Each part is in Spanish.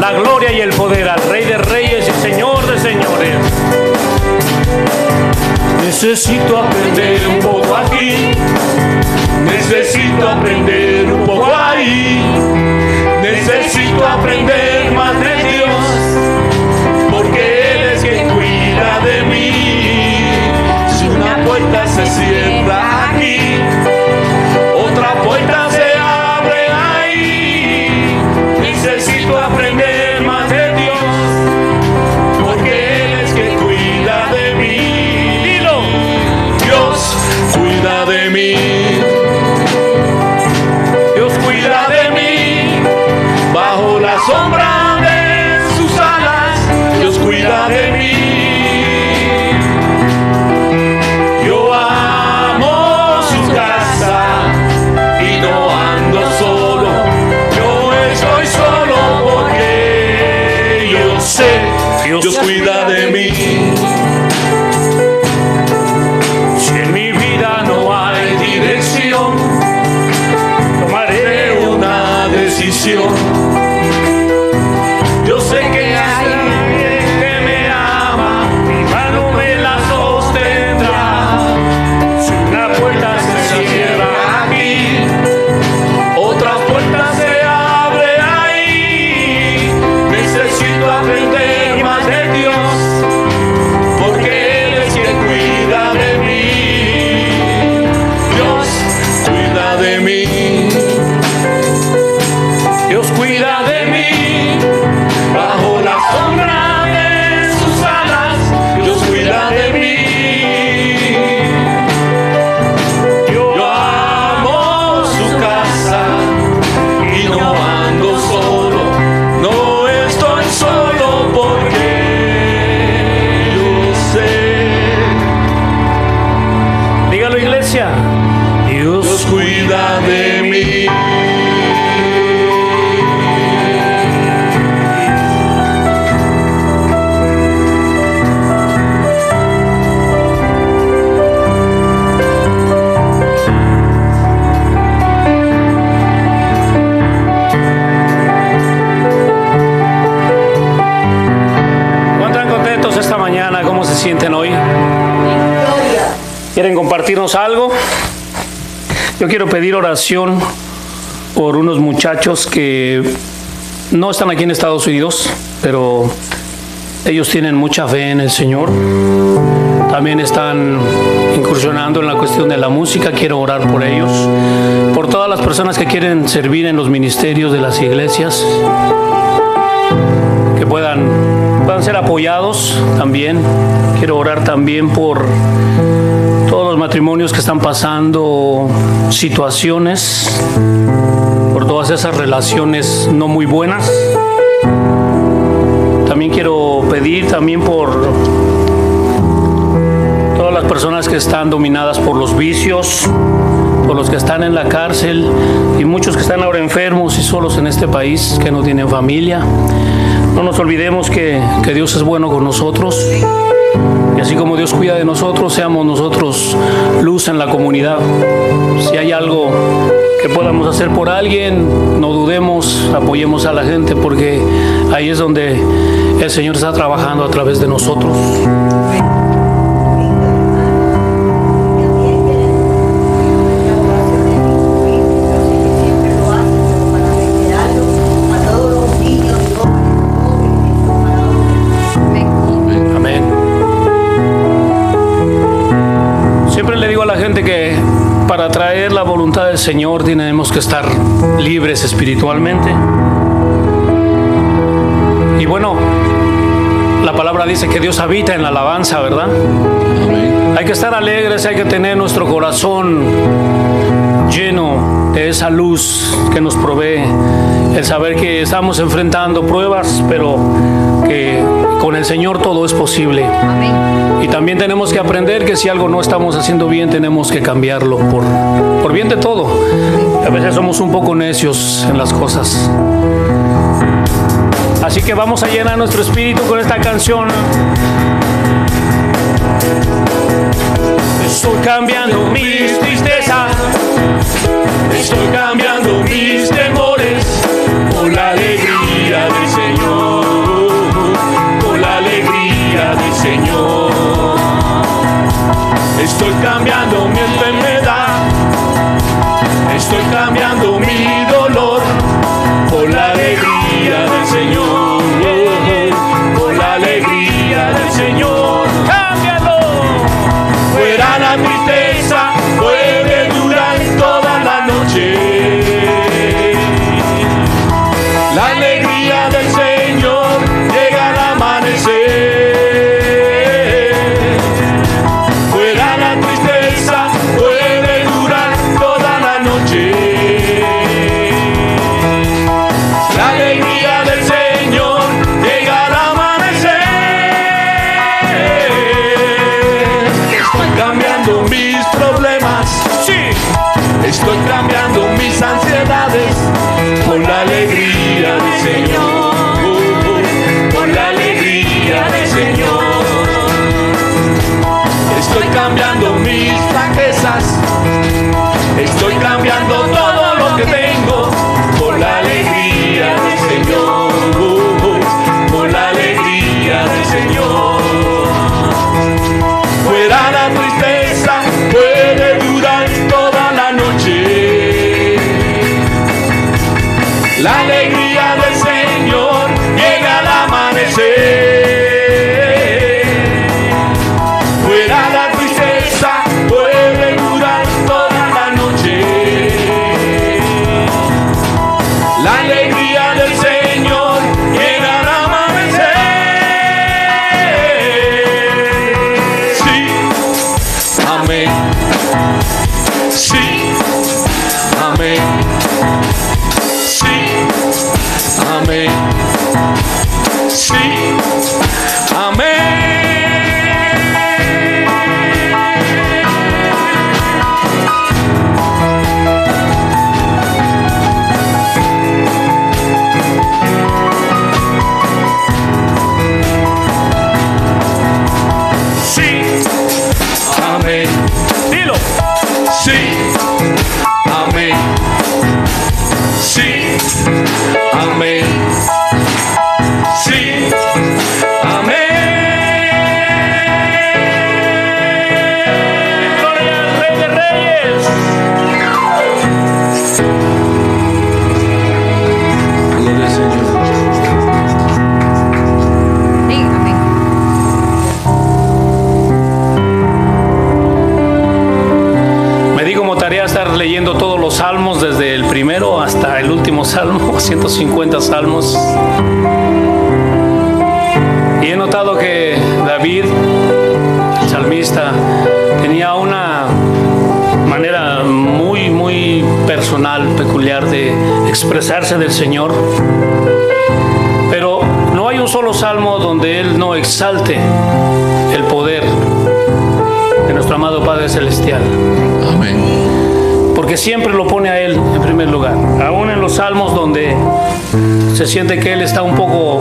la gloria y el poder al Rey de Reyes y Señor de Señores. Necesito aprender un poco aquí, necesito aprender un poco ahí, necesito aprender más de Dios, porque Él es quien cuida de mí. Si una puerta se cierra aquí, otra puerta se Yo quiero pedir oración por unos muchachos que no están aquí en Estados Unidos, pero ellos tienen mucha fe en el Señor. También están incursionando en la cuestión de la música. Quiero orar por ellos. Por todas las personas que quieren servir en los ministerios de las iglesias. Que puedan, puedan ser apoyados también. Quiero orar también por todos los matrimonios que están pasando situaciones, por todas esas relaciones no muy buenas. También quiero pedir también por todas las personas que están dominadas por los vicios, por los que están en la cárcel y muchos que están ahora enfermos y solos en este país, que no tienen familia. No nos olvidemos que, que Dios es bueno con nosotros. Y así como Dios cuida de nosotros, seamos nosotros luz en la comunidad. Si hay algo que podamos hacer por alguien, no dudemos, apoyemos a la gente, porque ahí es donde el Señor está trabajando a través de nosotros. Del Señor tenemos que estar libres espiritualmente. Y bueno, la palabra dice que Dios habita en la alabanza, ¿verdad? Hay que estar alegres, hay que tener nuestro corazón lleno de esa luz que nos provee el saber que estamos enfrentando pruebas, pero que con el Señor todo es posible. Y también tenemos que aprender que si algo no estamos haciendo bien, tenemos que cambiarlo por, por bien de todo. A veces somos un poco necios en las cosas. Así que vamos a llenar nuestro espíritu con esta canción. Estoy cambiando mis tristezas, estoy cambiando mis temores Estoy cambiando mi enfermedad, estoy cambiando mi dolor por la alegría del Señor, cambiando mis fraquezas. Estoy cambiando todo lo que tengo 250 salmos. Y he notado que David, el salmista, tenía una manera muy, muy personal, peculiar de expresarse del Señor. Pero no hay un solo salmo donde Él no exalte el poder de nuestro amado Padre Celestial. Amén porque siempre lo pone a Él en primer lugar. Aún en los salmos donde se siente que Él está un poco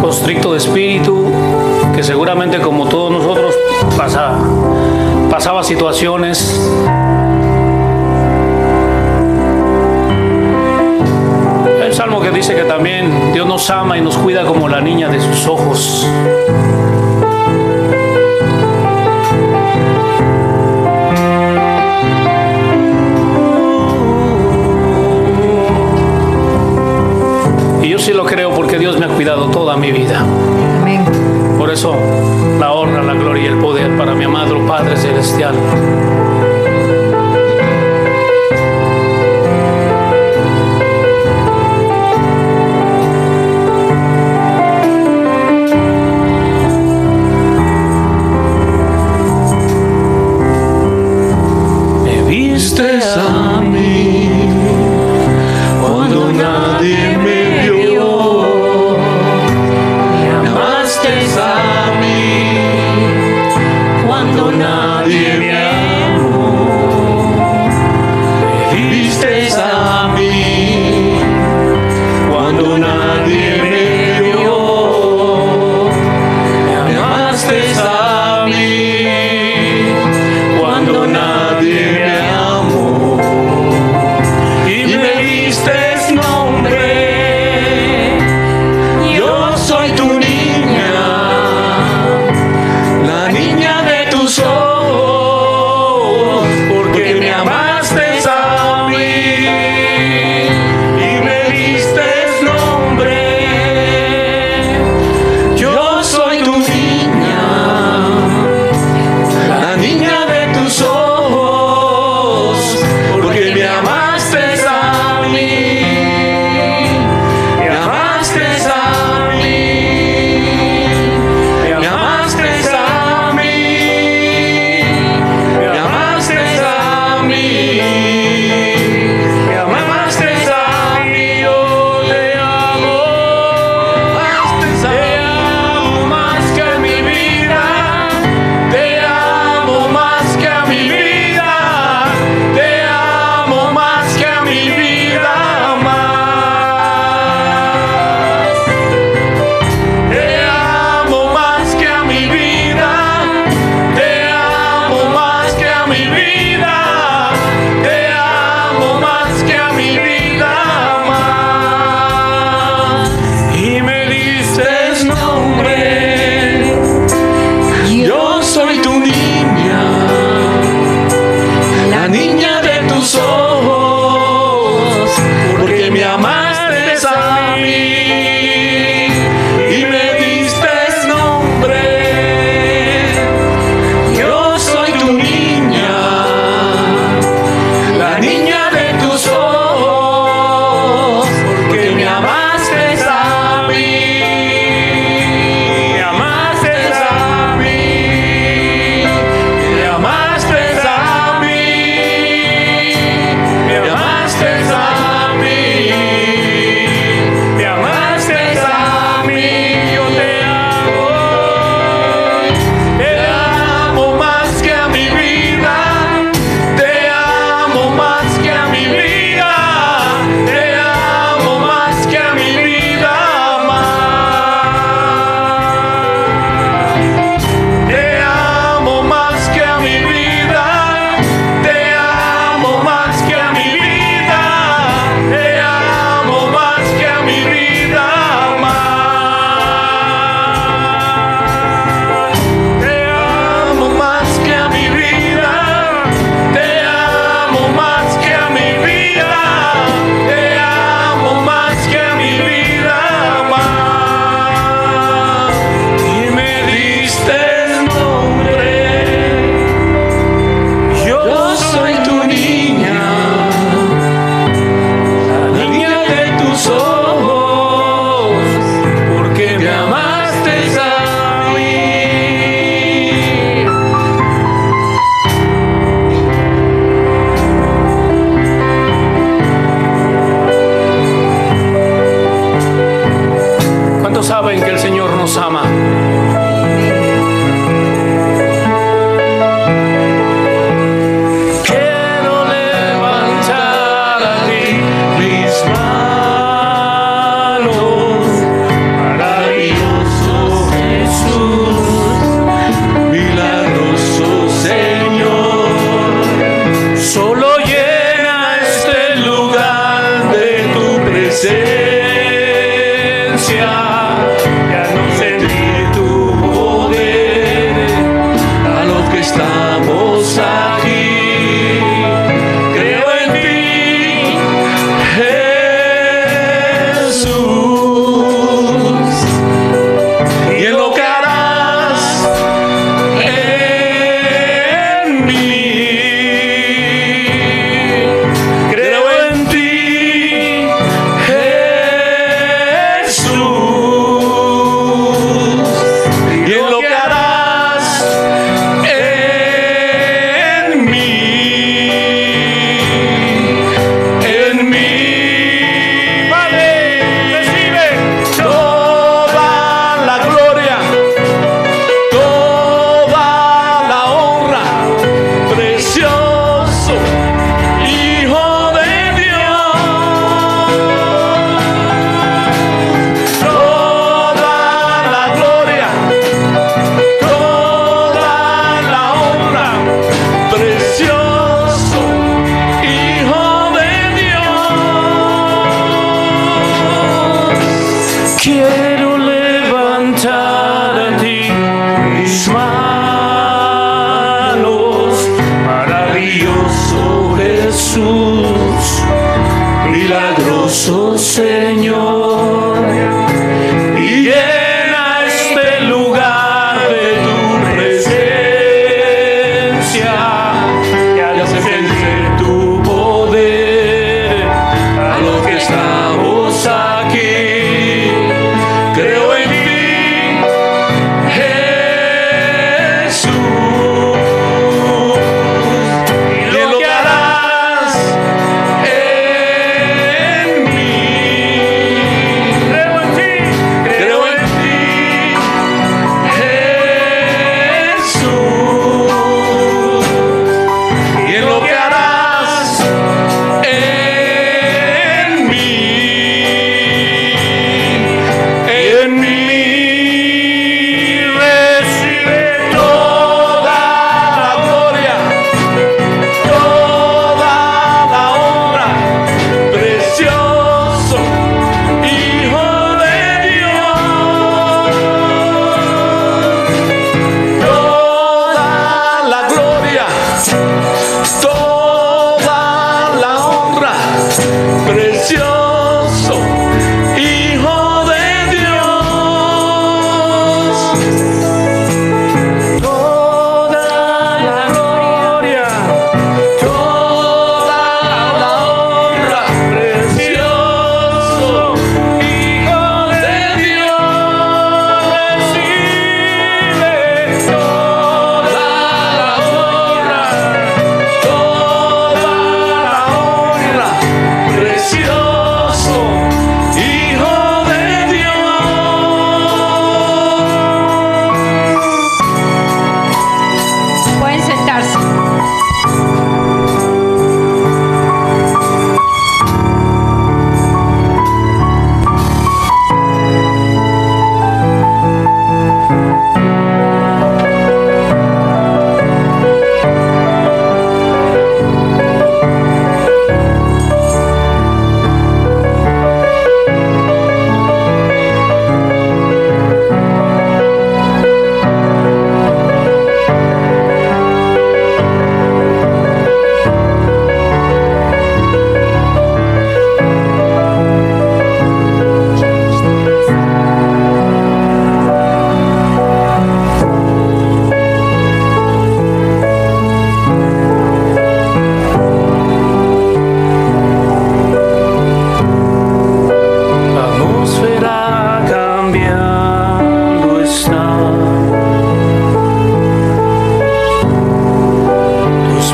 constricto de espíritu, que seguramente como todos nosotros pasa, pasaba situaciones. El salmo que dice que también Dios nos ama y nos cuida como la niña de sus ojos. Dios me ha cuidado toda mi vida. Amén. Por eso la honra, la gloria y el poder para mi amado Padre Celestial.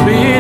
be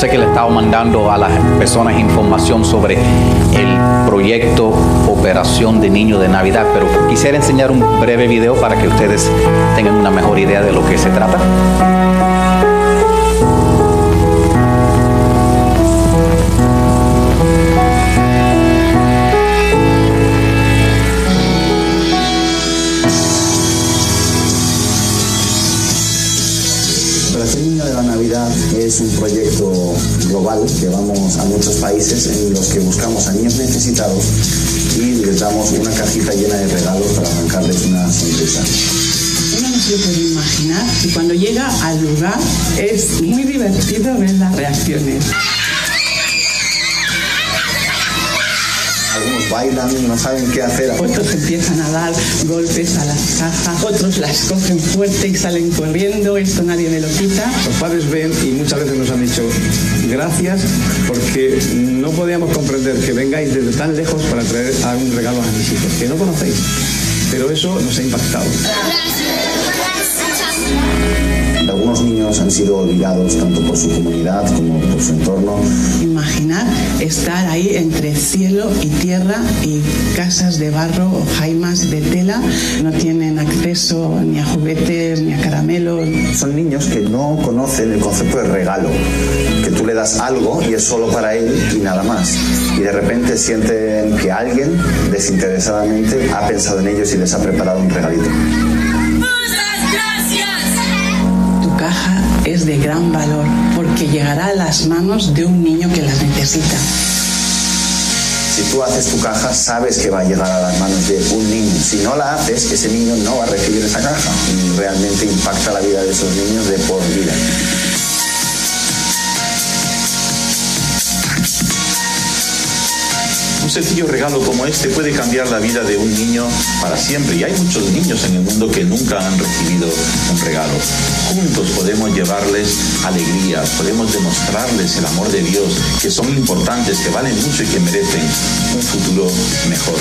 sé que le estaba mandando a las personas información sobre el proyecto Operación de Niño de Navidad, pero quisiera enseñar un breve video para que ustedes tengan una mejor idea de lo que se trata. Un proyecto global que vamos a muchos países en los que buscamos a niños necesitados y les damos una cajita llena de regalos para arrancarles una sonrisa. Uno no se puede imaginar y cuando llega al lugar es muy divertido ver las reacciones. Bailan y no saben qué hacer. Otros empiezan a dar golpes a las cajas, otros las cogen fuerte y salen corriendo, esto nadie me lo quita. Los padres ven y muchas veces nos han dicho gracias porque no podíamos comprender que vengáis desde tan lejos para traer un regalo a mis hijos, que no conocéis. Pero eso nos ha impactado. Algunos niños han sido olvidados tanto por su comunidad como por su entorno. Imaginar estar ahí entre cielo y tierra y casas de barro o jaimas de tela, no tienen acceso ni a juguetes ni a caramelos. Son niños que no conocen el concepto de regalo, que tú le das algo y es solo para él y nada más. Y de repente sienten que alguien desinteresadamente ha pensado en ellos y les ha preparado un regalito. De gran valor porque llegará a las manos de un niño que las necesita. Si tú haces tu caja, sabes que va a llegar a las manos de un niño. Si no la haces, ese niño no va a recibir esa caja. Realmente impacta la vida de esos niños de por vida. Un sencillo regalo como este puede cambiar la vida de un niño para siempre. Y hay muchos niños en el mundo que nunca han recibido un regalo. Juntos podemos llevarles alegría, podemos demostrarles el amor de Dios, que son importantes, que valen mucho y que merecen un futuro mejor.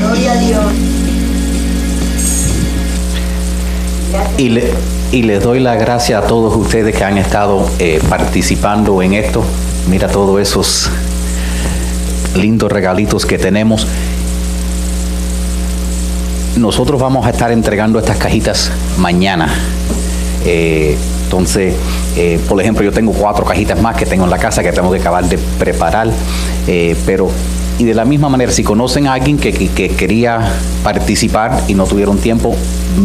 Gloria a Dios. Y, le- y les doy la gracia a todos ustedes que han estado eh, participando en esto. Mira todos esos lindos regalitos que tenemos. Nosotros vamos a estar entregando estas cajitas mañana. Eh, entonces, eh, por ejemplo, yo tengo cuatro cajitas más que tengo en la casa que tengo que acabar de preparar. Pero, y de la misma manera, si conocen a alguien que, que- que quería participar y no tuvieron tiempo,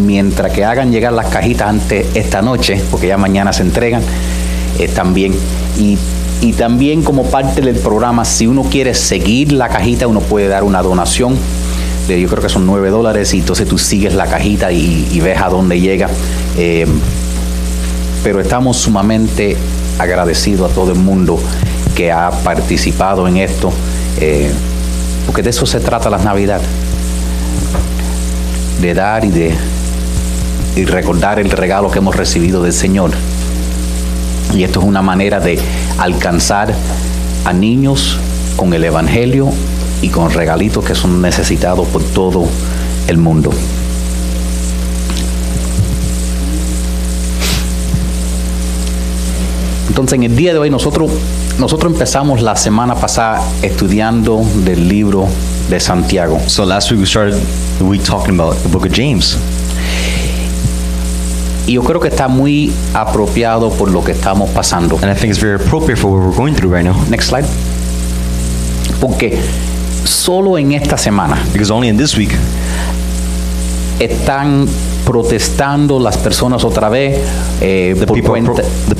mientras que hagan llegar las cajitas antes esta noche, porque ya mañana se entregan, eh, también. Y, también como parte del programa, si uno quiere seguir la cajita, uno puede dar una donación de yo creo que son 9 dólares y entonces tú sigues la cajita y, y ves a dónde llega. Eh, pero estamos sumamente agradecidos a todo el mundo que ha participado en esto, eh, porque de eso se trata la Navidad, de dar y de y recordar el regalo que hemos recibido del Señor. Y esto es una manera de alcanzar a niños con el Evangelio y con regalitos que son necesitados por todo el mundo. Entonces, en el día de hoy nosotros, nosotros empezamos la semana pasada estudiando del libro de Santiago. So last week we started the week talking about the book of James. Y yo creo que está muy apropiado por lo que estamos pasando. And I think it's very appropriate for what we're going through right now. Next slide. Porque solo en esta semana Because only in this week, están protestando las personas otra vez eh, por, cuenta, pro- por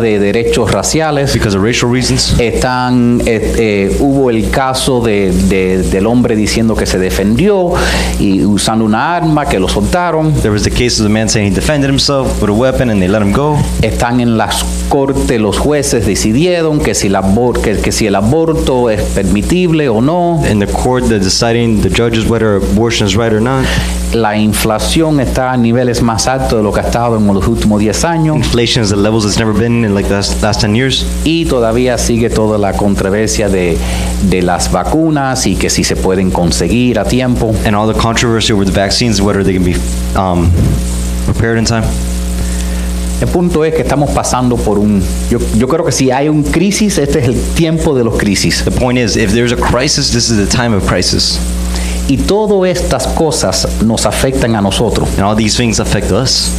de derechos raciales. because of racial reasons. Están, eh, eh, hubo el caso de- de- del hombre diciendo que se defendió y usando una arma que lo soltaron. There was the case of the man saying he defended himself with a weapon and they let him go. Están en las cortes los jueces decidieron que si, la abor- que, que si el aborto es permitible o no. In the court, they're deciding the judges whether abortion is right or not. La inflación está a niveles más altos de lo que ha estado en los últimos 10 años Inflation is at levels it's never been in like the last, last 10 years. y todavía sigue toda la controversia de, de las vacunas y que si se pueden conseguir a tiempo. And all the controversy over the vaccines, whether they can be um, prepared in time. El punto es que estamos pasando por un... Yo, yo creo que si hay un crisis, este es el tiempo de los crisis. The point is, if there's a crisis, this is the time of crisis. Y todas estas cosas nos afectan a nosotros. And all these things affect us.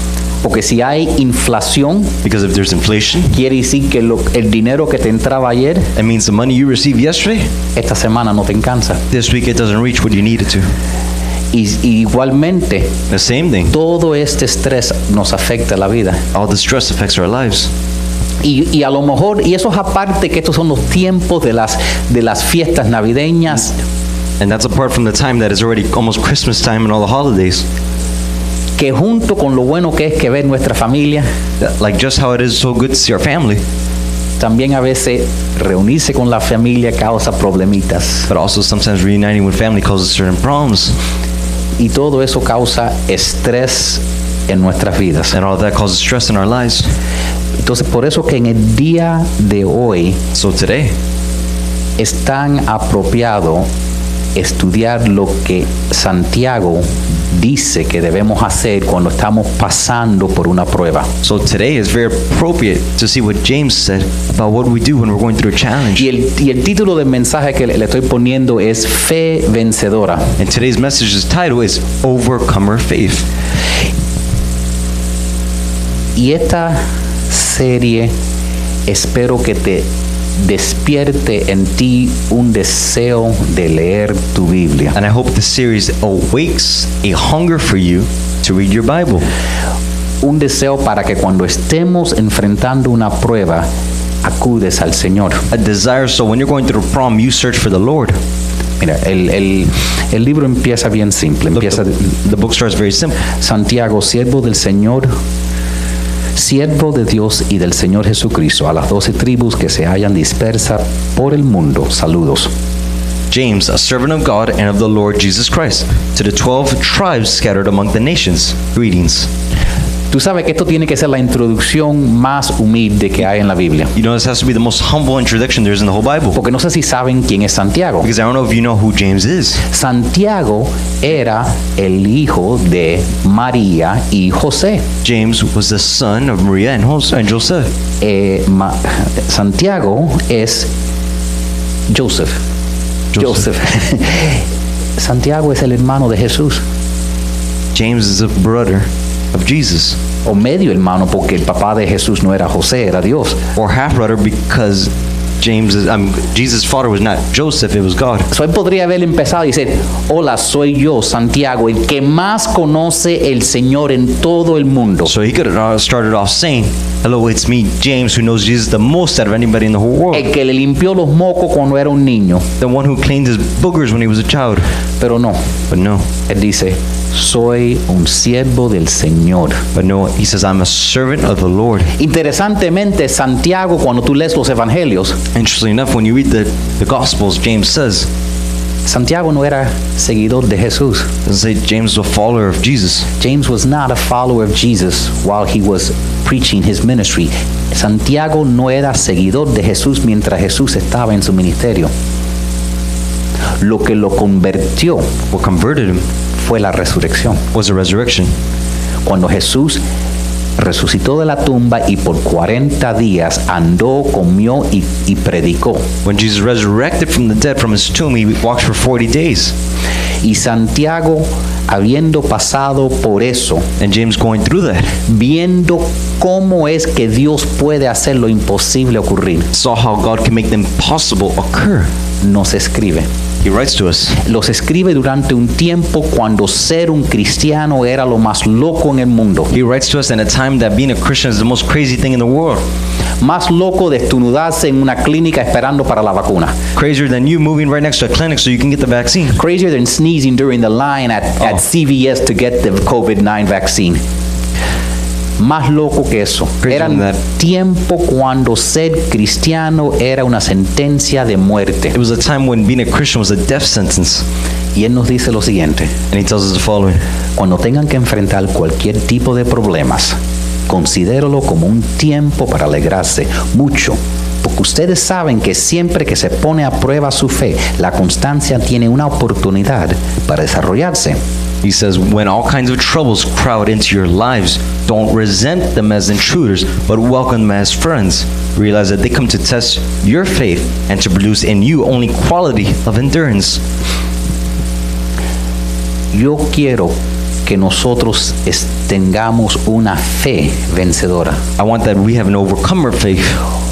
Porque si hay inflación, Because if there's inflation, quiere decir que lo- el dinero que te entraba ayer, it means the money you received yesterday, esta semana no te alcanza. this week it doesn't reach what you need it to. Y, y igualmente, The same thing. todo este estrés nos afecta la vida. All the stress affects our lives. Y, y a lo mejor, y eso es aparte que estos son los tiempos de las, de las fiestas navideñas, And that's apart from the time that is already almost Christmas time and all the holidays. que junto con lo bueno que es que ver nuestra familia, That- Like just how it is so good to see our family, también a veces reunirse con la familia causa problemitas. but also sometimes reuniting with family causes certain problems. Y todo eso causa estrés en nuestras vidas. And all that causes stress in our lives. Entonces, por eso que en el día de hoy So today, es tan apropiado estudiar lo que Santiago dice que debemos hacer cuando estamos pasando por una prueba. so today is very appropriate to see what James said about what we do when we're going through a challenge. Y el, y el título del mensaje que le, le estoy poniendo es Fe Vencedora. And today's message's title is Overcomer Faith. Y esta serie espero que te despierte en ti un deseo de leer tu Biblia. And I hope this series awakes a hunger for you to read your Bible. Un deseo para que cuando estemos enfrentando una prueba, acudes al Señor. A desire so when you're going through a problem, you search for the Lord. Mira, el, el- el libro empieza bien simple. Empieza the, the book starts very simple. Santiago, siervo del Señor, siervo de Dios y del Señor Jesucristo, a las doce tribus que se hallan dispersas por el mundo. Saludos. James, a servant of God and of the Lord Jesus Christ, to the twelve tribes scattered among the nations, greetings. Tú sabes que esto tiene que ser la introducción más humilde que hay en la Biblia. You know, this has to be the most humble introduction there is in the whole Bible. Porque no sé si saben quién es Santiago. Because I don't know if you know who James is. Santiago era el hijo de María y José. James was the son of Maria and Jos- and Joseph. Eh, Ma- Santiago es Joseph. Joseph. Joseph. Santiago es el hermano de Jesús. James is a brother of Jesus, O medio hermano porque el papá de Jesús no era José, era Dios. or half brother because James is, um, Jesus' father was not Joseph, it was God. So, él podría haber empezado y decir, hola, soy yo, Santiago, el que más conoce el Señor en todo el mundo. So he could have uh, started off saying, Hello, it's me, James, who knows Jesus the most out of anybody in the whole world. El que le limpió los mocos cuando era un niño. The one who cleaned his boogers when he was a child. Pero no, But no, él dice, soy un siervo del Señor. but no, he says, I'm a servant of the Lord. Interesantemente, Santiago, cuando tú lees los evangelios, Interestingly enough, when you read the, the Gospels, James says, Santiago no era seguidor de Jesús. doesn't say James was a follower of Jesus. James was not a follower of Jesus while he was preaching his ministry. Santiago no era seguidor de Jesús mientras Jesús estaba en su ministerio. Lo que lo convirtió What converted him fue la resurrección. was the resurrection. Cuando Jesús resucitó de la tumba y por 40 días andó, comió y, y predicó. When Jesus resurrected from the dead from his tomb, he walked for 40 days. Y Santiago, habiendo pasado por eso, And James going through that viendo cómo es que Dios puede hacer lo imposible ocurrir, saw how God can make the impossible occur. nos escribe. He writes to us. Los escribe durante un tiempo cuando ser un cristiano era lo más loco en el mundo. He writes to us in a time that being a Christian is the most crazy thing in the world. Más loco de estornudarse en una clínica esperando para la vacuna. Crazier than you moving right next to a clinic so you can get the vaccine. Crazier than sneezing during the line at, at Oh. CVS to get the COVID-9 vaccine. Más loco que eso. Era un tiempo cuando ser cristiano era una sentencia de muerte. It was a time when being a Christian was a death sentence. Y él nos dice lo siguiente. And he tells us the following Cuando tengan que enfrentar cualquier tipo de problemas, considéralo como un tiempo para alegrarse mucho, porque ustedes saben que siempre que se pone a prueba su fe, la constancia tiene una oportunidad para desarrollarse. He says, When all kinds of troubles crowd into your lives, don't resent them as intruders, but welcome them as friends. Realize that they come to test your faith and to produce in you only quality of endurance. Yo quiero que nosotros tengamos una fe vencedora, I want that we have an overcomer faith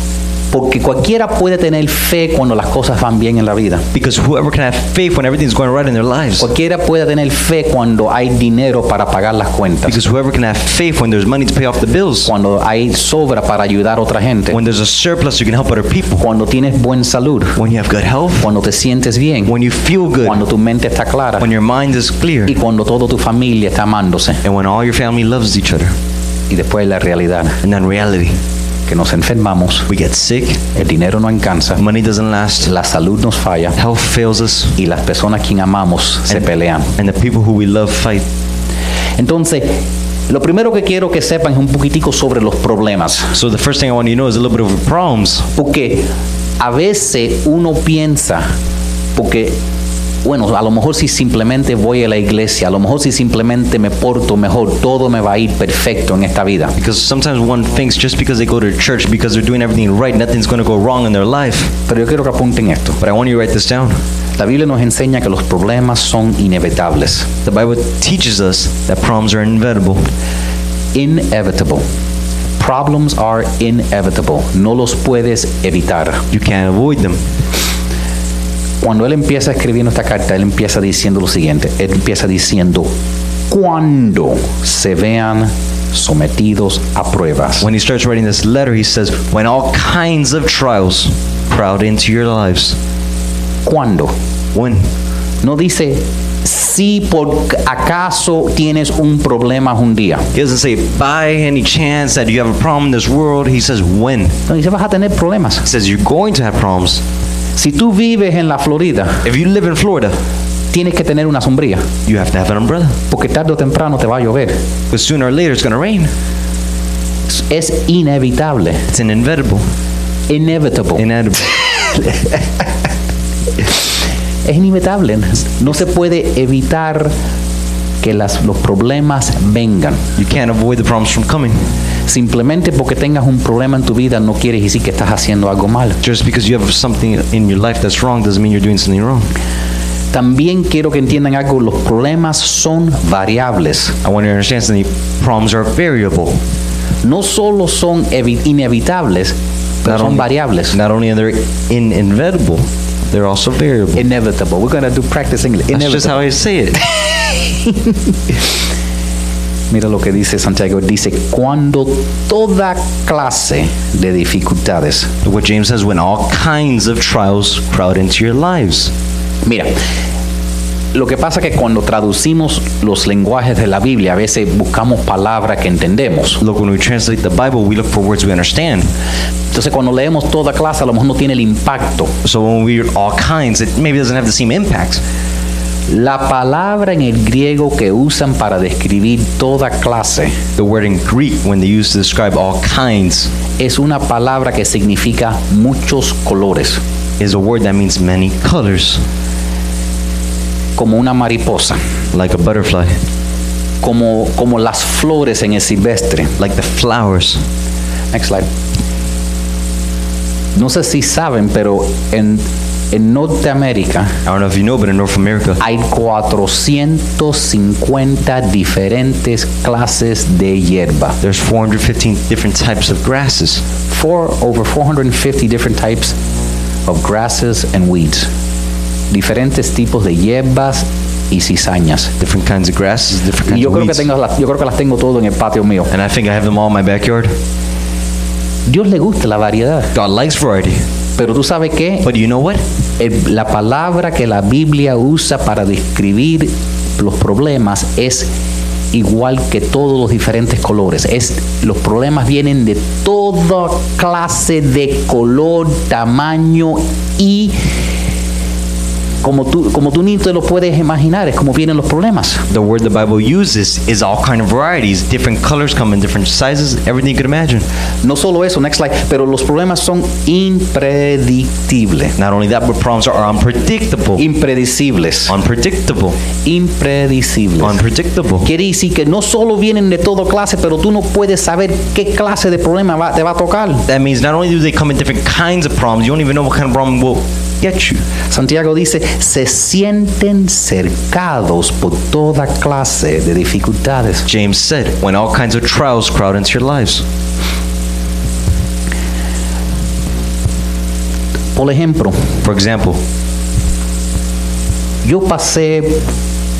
porque cualquiera puede tener fe cuando las cosas van bien en la vida. because whoever can have faith when everything's going right in their lives. Cualquiera puede tener fe cuando hay dinero para pagar las cuentas. Because whoever can have faith when there's money to pay off the bills. cuando hay sobra para ayudar a otra gente, When there's a surplus, you can help other people. cuando tienes buena salud, When you have good health. cuando te sientes bien, When you feel good. cuando tu mente está clara When your mind is clear. y cuando toda tu familia está amándose. And when all your family loves each other. Y después la realidad, And then reality, que nos enfermamos, we get sick, el dinero no alcanza, money doesn't last, la salud nos falla health fails us, y las personas quien amamos se pelean. and the people who we love fight. Entonces, lo primero que quiero que sepan es un poquitico sobre los problemas, So the first thing I want you to know is a little bit of problems. porque a veces uno piensa, porque bueno, a lo mejor si simplemente voy a la iglesia, a lo mejor si simplemente me porto mejor, todo me va a ir perfecto en esta vida. Because sometimes one thinks just because they go to church, because they're doing everything right, nothing's going to go wrong in their life. Pero yo quiero que apunten esto. But I want you to write this down. La Biblia nos enseña que los problemas son inevitables. The Bible teaches us that problems are inevitable. Inevitable. Problems are inevitable. No los puedes evitar. You can't avoid them. Cuando él empieza escribiendo esta carta, él empieza diciendo lo siguiente. Él empieza diciendo, cuando se vean sometidos a pruebas. When he starts writing this letter, he says, when all kinds of trials crowd into your lives. ¿Cuándo? When? No dice, si por acaso tienes un problema un día. He doesn't say, by any chance that you have a problem in this world. He says, when? No dice, vas a tener problemas. He says, you're going to have problems. Si tú vives en la Florida If you live in Florida, tienes que tener una sombría, You have to have an umbrella. porque tarde o temprano te va a llover. But sooner or later it's going to rain. Es inevitable, It's inevitable. inevitable. Inevitable. es inevitable. No se puede evitar que las- los problemas vengan. You can't avoid the problems from coming. Simplemente porque tengas un problema en tu vida no quiere decir que estás haciendo algo mal. Just because you have something in your life that's wrong doesn't mean you're doing something wrong. También quiero que entiendan algo, los problemas son variables. I want you to understand something. Problems are variable. No solo son evi- inevitables, pero Not son only- variables. Not only are they inevitable, they're also variable. Inevitable. We're going to do practice English. That's just Inevitable. how I say it. Mira lo que dice Santiago. Dice, cuando toda clase de dificultades. what James says, when all kinds of trials crowd into your lives. Mira, lo que pasa es que cuando traducimos los lenguajes de la Biblia, a veces buscamos palabras que entendemos. Look, when we translate the Bible, we look for words we understand. Entonces, cuando leemos toda clase, a lo mejor no tiene el impacto. So when we read all kinds, it maybe doesn't have the same impact. La palabra en el griego que usan para describir toda clase The word in Greek, when they use to describe all kinds, es una palabra que significa muchos colores, is a word that means many colors, como una mariposa, like a butterfly, como, como las flores en el silvestre. like the flowers. Next slide. No sé si saben, pero en, en Norteamérica I don't know if you know, but in North America, hay 450 diferentes clases de hierba. there's 415 different types of grasses. Four, over 450 different types of grasses and weeds. Diferentes tipos de hierbas y cizañas. Different kinds of grasses, different Y kinds yo of creo, que weeds. tengo las, yo creo que las tengo todo en el patio mío. And I think I have them all in my backyard. Dios le gusta la variedad. God likes variety. Pero tú sabes qué? But you know what? El- la palabra que la Biblia usa para describir los problemas es igual que todos los diferentes colores. Es, los problemas vienen de toda clase de color, tamaño y como tú, como tú ni te lo puedes imaginar, es como vienen los problemas. The word the Bible uses is all kind of varieties. Different colors come in different sizes, everything you could imagine. No solo eso, next slide, pero los problemas son impredictibles. Not only that, but problems are unpredictable. Impredecibles. Unpredictable. Impredecibles. Unpredictable. Quiere decir que no solo vienen de toda clase, pero tú no puedes saber qué clase de problema va- te va a tocar. That means not only do they come in different kinds of problems, you don't even know what kind of problem will get you. Santiago dice, se sienten cercados por toda clase de dificultades. James said, when all kinds of trials crowd into your lives. Por ejemplo, For example, yo pasé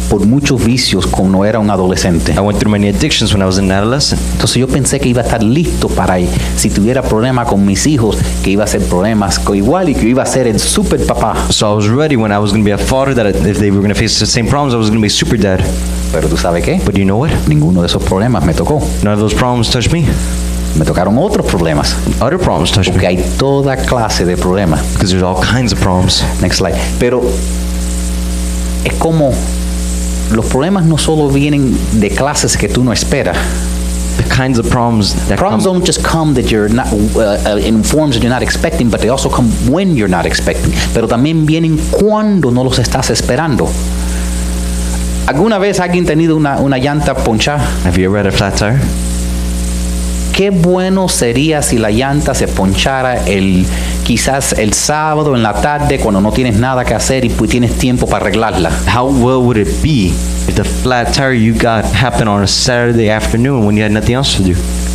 por muchos vicios cuando era un adolescente. I went through many addictions when I was an adolescent. Entonces yo pensé que iba a estar listo para si tuviera problema con mis hijos, que iba a ser problemas con igual y que iba a ser el super papá. So I was ready when I was going to be a father that if they were going to face the same problems, I was going to be super dad. Pero tú sabes qué? But you know what? Ninguno de esos problemas me tocó. None of those problems touched me. Me tocaron otros problemas. Other problems touched Porque me. hay toda clase de problemas. Because there's all kinds of problems. Next slide. Pero es como los problemas no solo vienen de clases que tú no esperas. The kinds of problems that Problems come, don't just come that you're not uh, uh, in forms that you're not expecting, but they also come when you're not expecting. Pero también vienen cuando no los estás esperando. ¿Alguna vez alguien tenido una, una llanta ponchada? have you ever had a flat tire? Qué bueno sería si la llanta se ponchara el quizás el sábado en la tarde cuando no tienes nada que hacer y tienes tiempo para arreglarla. How well would it be if the flat tire you got happened on a Saturday afternoon when you had nothing else to do?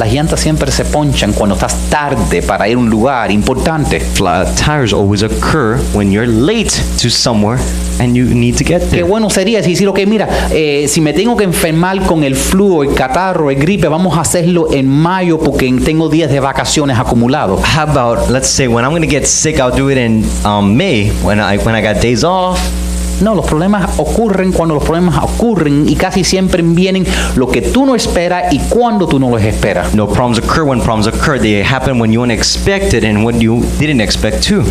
Las llantas siempre se ponchan cuando estás tarde para ir a un lugar importante. Flat tires always occur when you're late to somewhere and you need to get Qué there. bueno sería si decir, ok, mira, eh, si me tengo que enfermar con el flu, o el catarro, el gripe, vamos a hacerlo en mayo porque tengo días de vacaciones acumulados. How about let's say when I'm gonna get sick, I'll do it in um, May when I when I got days off. No, los problemas ocurren cuando los problemas ocurren y casi siempre vienen lo que tú no esperas y cuando tú no los esperas. No problems occur when problems occur. They happen when you unexpected and when you didn't expect to.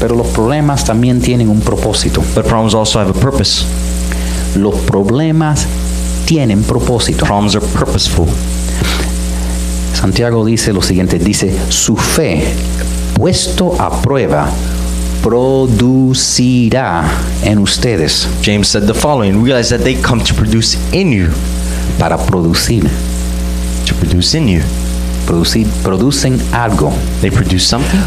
Pero los problemas también tienen un propósito. But problems also have a purpose. Los problemas tienen propósito. Problems are purposeful. Santiago dice lo siguiente, dice, su fe puesto a prueba producirá en ustedes James said the following Realize that they come to produce in you, para producir, to produce in you. producir, producen algo. They produce something.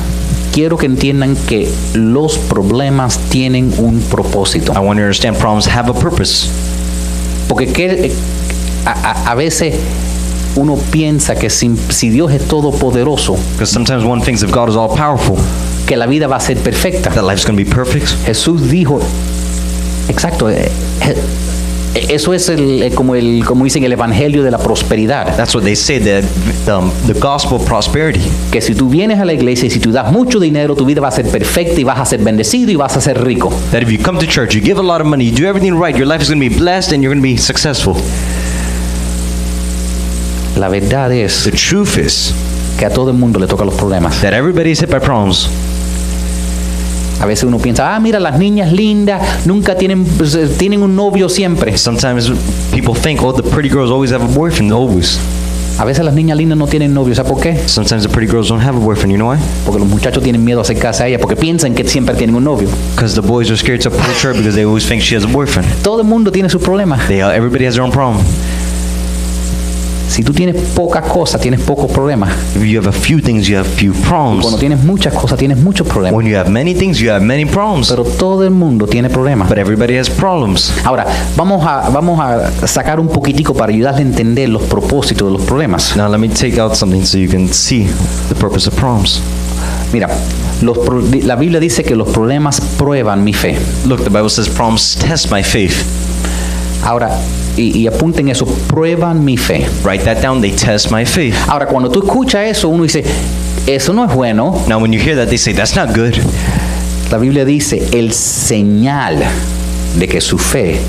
Quiero que entiendan que los problemas tienen un propósito. I want you to understand problems have a purpose. Porque que- a, a- a veces uno piensa que si, si Dios es todopoderoso, Because sometimes one thinks if God is all powerful, que la vida va a ser perfecta. that life's going to be perfect. Jesús dijo, exacto, eh, eso es el, eh, como, el, como dicen el evangelio de la prosperidad. That's what they say, the, um, the gospel of prosperity. Que si tú vienes a la iglesia y si tú das mucho dinero, tu vida va a ser perfecta y vas a ser bendecido y vas a ser rico. That if you come to church, you give a lot of money, you do everything right, your life is going to be blessed and you're going to be successful. La verdad es The truth is que a todo el mundo le tocan los problemas. that everybody is hit by problems. A veces uno piensa, ah, mira, las niñas lindas nunca tienen, pues, eh, tienen un novio siempre. Sometimes people think, oh, the pretty girls always have a boyfriend, always. A veces las niñas lindas no tienen novio, ¿sabes por qué? Sometimes the pretty girls don't have a boyfriend, you know why? Porque los muchachos tienen miedo a acercarse a ella porque piensan que siempre tienen un novio. Because the boys are scared to approach her because they always think she has a boyfriend. Todo el mundo tiene sus problemas. They, everybody has their own problem. Si tú tienes pocas cosas, tienes pocos problemas. If you have a few things, you have few Cuando problems. tienes muchas cosas, tienes muchos problemas. When you have many things, you have many problems. Pero todo el mundo tiene problemas. But everybody has problems. Ahora, vamos a, vamos a sacar un poquitico para ayudarle a entender los propósitos de los problemas. Now let me take out something so you can see the purpose of problems. Mira, los la Biblia dice que los problemas prueban mi fe. Look, the Bible says problems test my faith. Ahora, y, y apunten eso, prueban mi fe. Write that down. They test my faith. Ahora, cuando tú escuchas eso, uno dice, eso no es bueno. Now when you hear that, they say that's not good. La Biblia dice, el señal de que su fe,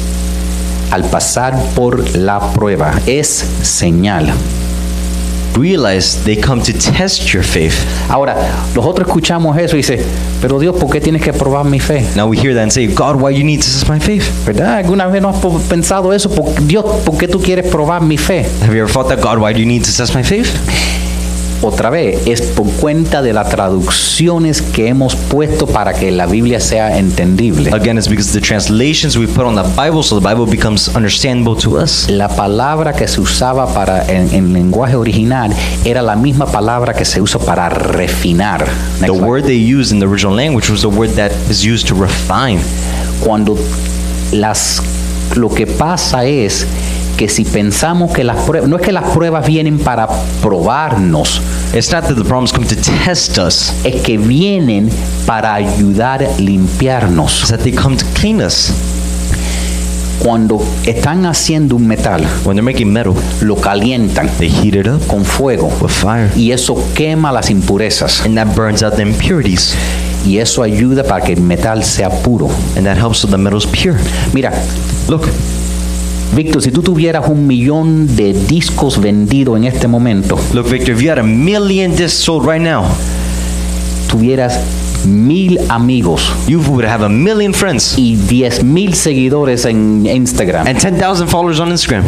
al pasar por la prueba, es señal. Realize they come to test your faith. Ahora, nosotros escuchamos eso y dice, pero Dios, ¿por qué tienes que probar mi fe? Now we hear that and say, God, why you need to test my faith? ¿Verdad? ¿Alguna vez no has pensado eso? ¿Por- Dios, ¿por qué tú quieres probar mi fe? Have you ever thought that, God, why do you need to test my faith? Otra vez, es por cuenta de las traducciones que hemos puesto para que la Biblia sea entendible. Again, it's because the translations we put on the Bible, so the Bible becomes understandable to us. La palabra que se usaba para en, en lenguaje original era la misma palabra que se usa para refinar. The Next slide. word they used in the original language was the word that is used to refine. Cuando las lo que pasa es que si pensamos que las pruebas, no es que las pruebas vienen para probarnos, It's not that the problems come to test us, es que vienen para ayudar a limpiarnos. it's that they come to clean us. Cuando están haciendo un metal, When they're making metal, lo calientan they heat it up con fuego with fire, y eso quema las impurezas and that burns out the impurities, y eso ayuda para que el metal sea puro. and that helps so the metal's pure. Mira, Look, Víctor, si tú tuvieras un millón de discos vendidos en este momento, look, Victor, if you had a million discs sold right now, tuvieras mil amigos you would have a million friends y diez mil seguidores en Instagram and 10,000 followers on Instagram,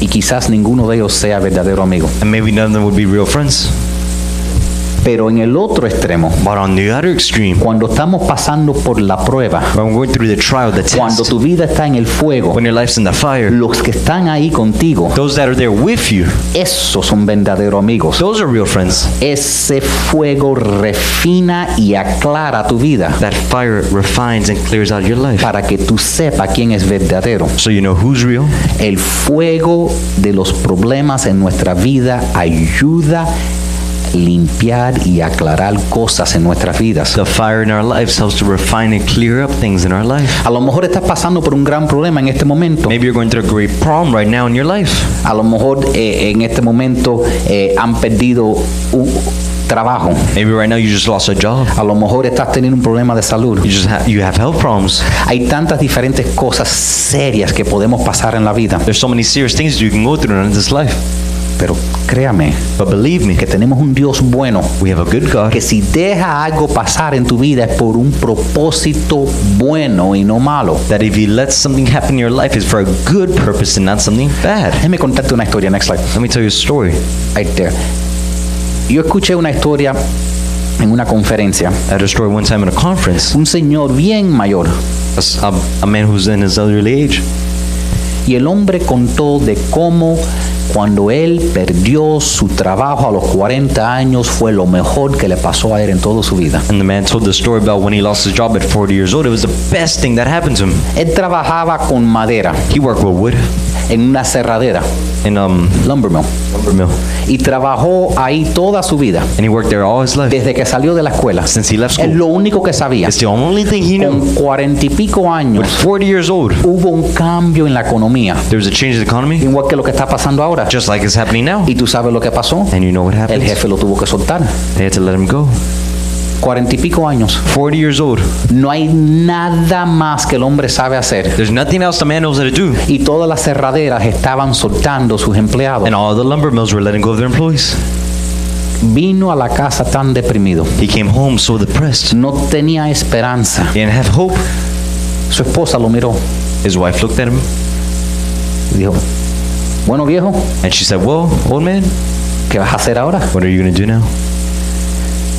y quizás ninguno de ellos sea verdadero amigo. and maybe none of them would be real friends. Pero en el otro extremo, But on the other extreme, cuando estamos pasando por la prueba, when we're going through the trial, the cuando tu vida está en el fuego, when your life's in the fire, los que están ahí contigo, those that are there with you, esos son verdaderos amigos. those are real friends. Ese fuego refina y aclara tu vida That fire refines and clears out your life. para que tú sepas quién es verdadero. So you know who's real. El fuego de los problemas en nuestra vida ayuda limpiar y aclarar cosas en nuestras vidas. The fire in our lives helps to refine and clear up things in our life. A lo mejor estás pasando por un gran problema en este momento. Maybe you're going through a great problem right now in your life. A lo mejor eh, en este momento eh, han perdido un trabajo. Maybe right now you just lost a job. A lo mejor estás teniendo un problema de salud. You just have you have health problems. Hay tantas diferentes cosas serias que podemos pasar en la vida. There's so many serious things you can go through in this life. Pero créame But believe me, que tenemos un Dios bueno we have a good God que si deja algo pasar en tu vida es por un propósito bueno y no malo. that if He lets something happen in your life, it's for a good purpose and not something bad. Déjame contarte una historia. Next slide. Let me tell you a story. Right there. Yo escuché una historia en una conferencia. I had a story one time in a conference. Un señor bien mayor a- a man who's in his elderly age. y el hombre contó de cómo cuando él perdió su trabajo a los 40 años fue lo mejor que le pasó a él en toda su vida. And the man told the story about when he lost his job at 40 years old. It was the best thing that happened to him. Él trabajaba con madera He worked with wood en una cerradera, in um lumber mill, lumber mill, y trabajó ahí toda su vida, and he worked there all his life desde que salió de la escuela. since he left Es school. lo único que sabía. It's the only thing he knew. Con cuarenta y pico With años 40 years old, hubo un cambio en la economía, there was a change in the economy, igual que lo que está pasando ahora. just like it's happening now. Y tú sabes lo que pasó. And you know what El happened? jefe lo tuvo que soltar. They had to let him go. Cuarenta y pico años. 40 years old. No hay nada más que el hombre sabe hacer. There's nothing else the man knows how to do. Y todas las cerraderas estaban soltando sus empleados. And all the lumber mills were letting go of their employees. Vino a la casa tan deprimido. He came home so depressed. No tenía esperanza. He didn't have hope. Su esposa lo miró His wife looked at him dijo, bueno viejo, and she said, Well, old man, ¿qué vas a hacer ahora? what are you going to do now?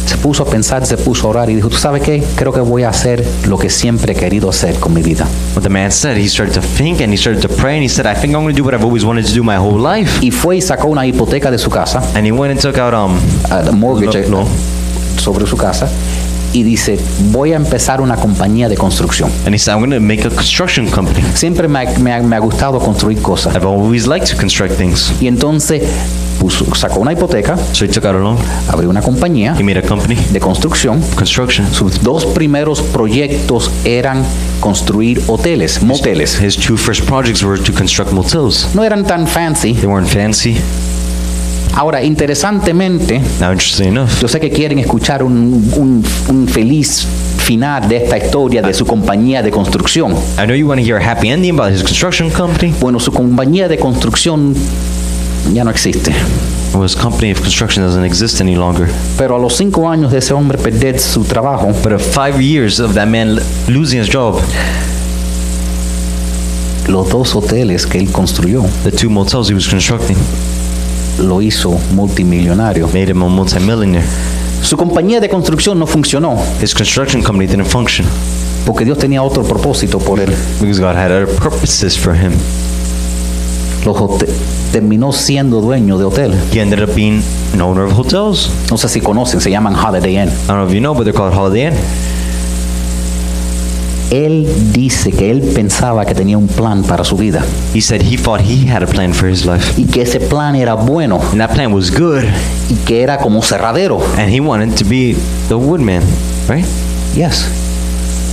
Se puso a pensar, se puso a orar y dijo, ¿tú sabes qué? Creo que voy a hacer lo que siempre he querido hacer con mi vida. What the man said, he started to think and he started to pray and he said, I think I'm going to do what I've always wanted to do my whole life. Y fue y sacó una hipoteca de su casa, And he went and took out um uh, the mortgage No, no. eh, sobre su casa, y dice, voy a empezar una compañía de construcción. and he said, I'm going to make a construction company. Siempre me ha, me me ha gustado construir cosas. I've always liked to construct things. Y entonces puso- sacó una hipoteca, So he took out a loan. abrió una compañía He made a company, de construcción. construction. Sus dos primeros proyectos eran construir hoteles, moteles. His two first projects were to construct motels. No eran tan fancy. They weren't fancy. Ahora, interesantemente, Now, enough, yo sé que quieren escuchar un, un- un feliz final de esta historia de su compañía de construcción. I know you want to hear a happy ending about his construction company. Bueno, su compañía de construcción ya no existe. Well, his company of construction doesn't exist any longer. Pero a los cinco años de ese hombre perder su trabajo, But five years of that man losing his job, los dos hoteles que él construyó the two motels he was constructing lo hizo multimillonario. made him a multimillionaire. Su compañía de construcción no funcionó His construction company didn't function porque Dios tenía otro propósito por él. because God had other purposes for him. Los terminó siendo dueño de hotel. He ended up being an owner of hotels. No sé si conocen, se llaman Holiday Inn. I don't know if you know, but they're called Holiday Inn. Él dice que él pensaba que tenía un plan para su vida He said he thought he had a plan for his life, y que ese plan era bueno and that plan was good, y que era como cerradero. and he wanted to be the woodman, right? Yes.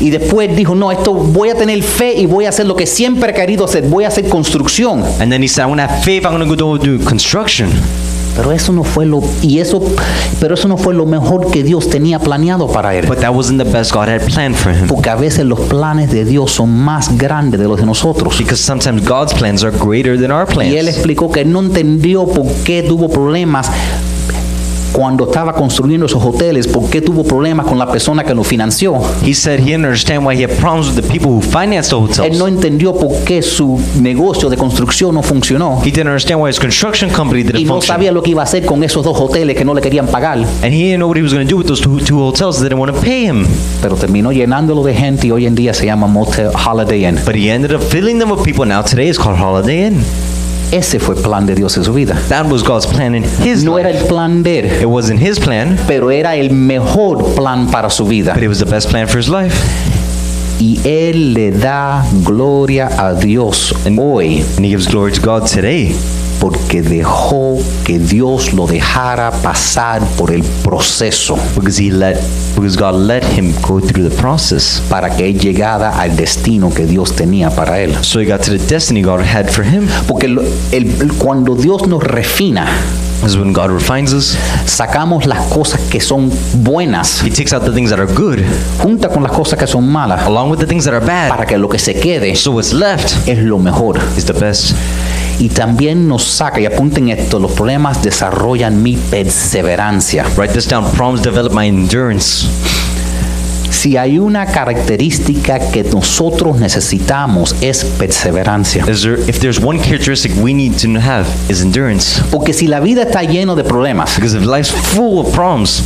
Y después dijo, no, esto voy a tener fe y voy a hacer lo que siempre he querido hacer, voy a hacer construcción. And then he said, I want to have faith. I'm going to go do construction. Pero eso no fue lo y eso pero eso no fue lo mejor que Dios tenía planeado para él. But that wasn't the best God had planned for him. Porque a veces los planes de Dios son más grandes de los de nosotros. Because sometimes God's plans are greater than our Y él plans. explicó que no entendió por qué tuvo problemas cuando estaba construyendo esos hoteles, por qué tuvo problemas con la persona que lo financió. He said he didn't understand why he had problems with the people who financed the Él no hotels. entendió por qué su negocio de construcción no funcionó. He didn't understand why his construction company Y didn't no function. sabía lo que iba a hacer con esos dos hoteles que no le querían pagar. And he didn't know what he was going to do with those two, two hotels that didn't want to pay him. Pero terminó llenándolo de gente y hoy en día se llama Motel Holiday Inn. But he ended up filling them with people. Now today it's called Holiday Inn. Ese fue el plan de Dios en su vida. That was God's plan in his No era el plan de él, It wasn't his plan, pero era el mejor plan para su vida. but it was the best plan for his life. Y él le da gloria a Dios hoy And he gives glory to God today porque dejó que Dios lo dejara pasar por el proceso because he let because God let him go through the process. para que él llegara al destino que Dios tenía para él. So he got to the destiny God had for him. Porque lo- el- cuando Dios nos refina, This is when God refines us. sacamos las cosas que son buenas He takes out the things that are good junta con las cosas que son malas along with the things that are bad. para que lo que se quede So what's left es lo mejor. is the best. Y también nos saca, y apunten esto, los problemas desarrollan mi perseverancia. Write this down. Problems develop my endurance. Si hay una característica que nosotros necesitamos es perseverancia. Is there, if there's one characteristic we need to have is endurance. Porque si la vida está lleno de problemas, Because if life's full of problems,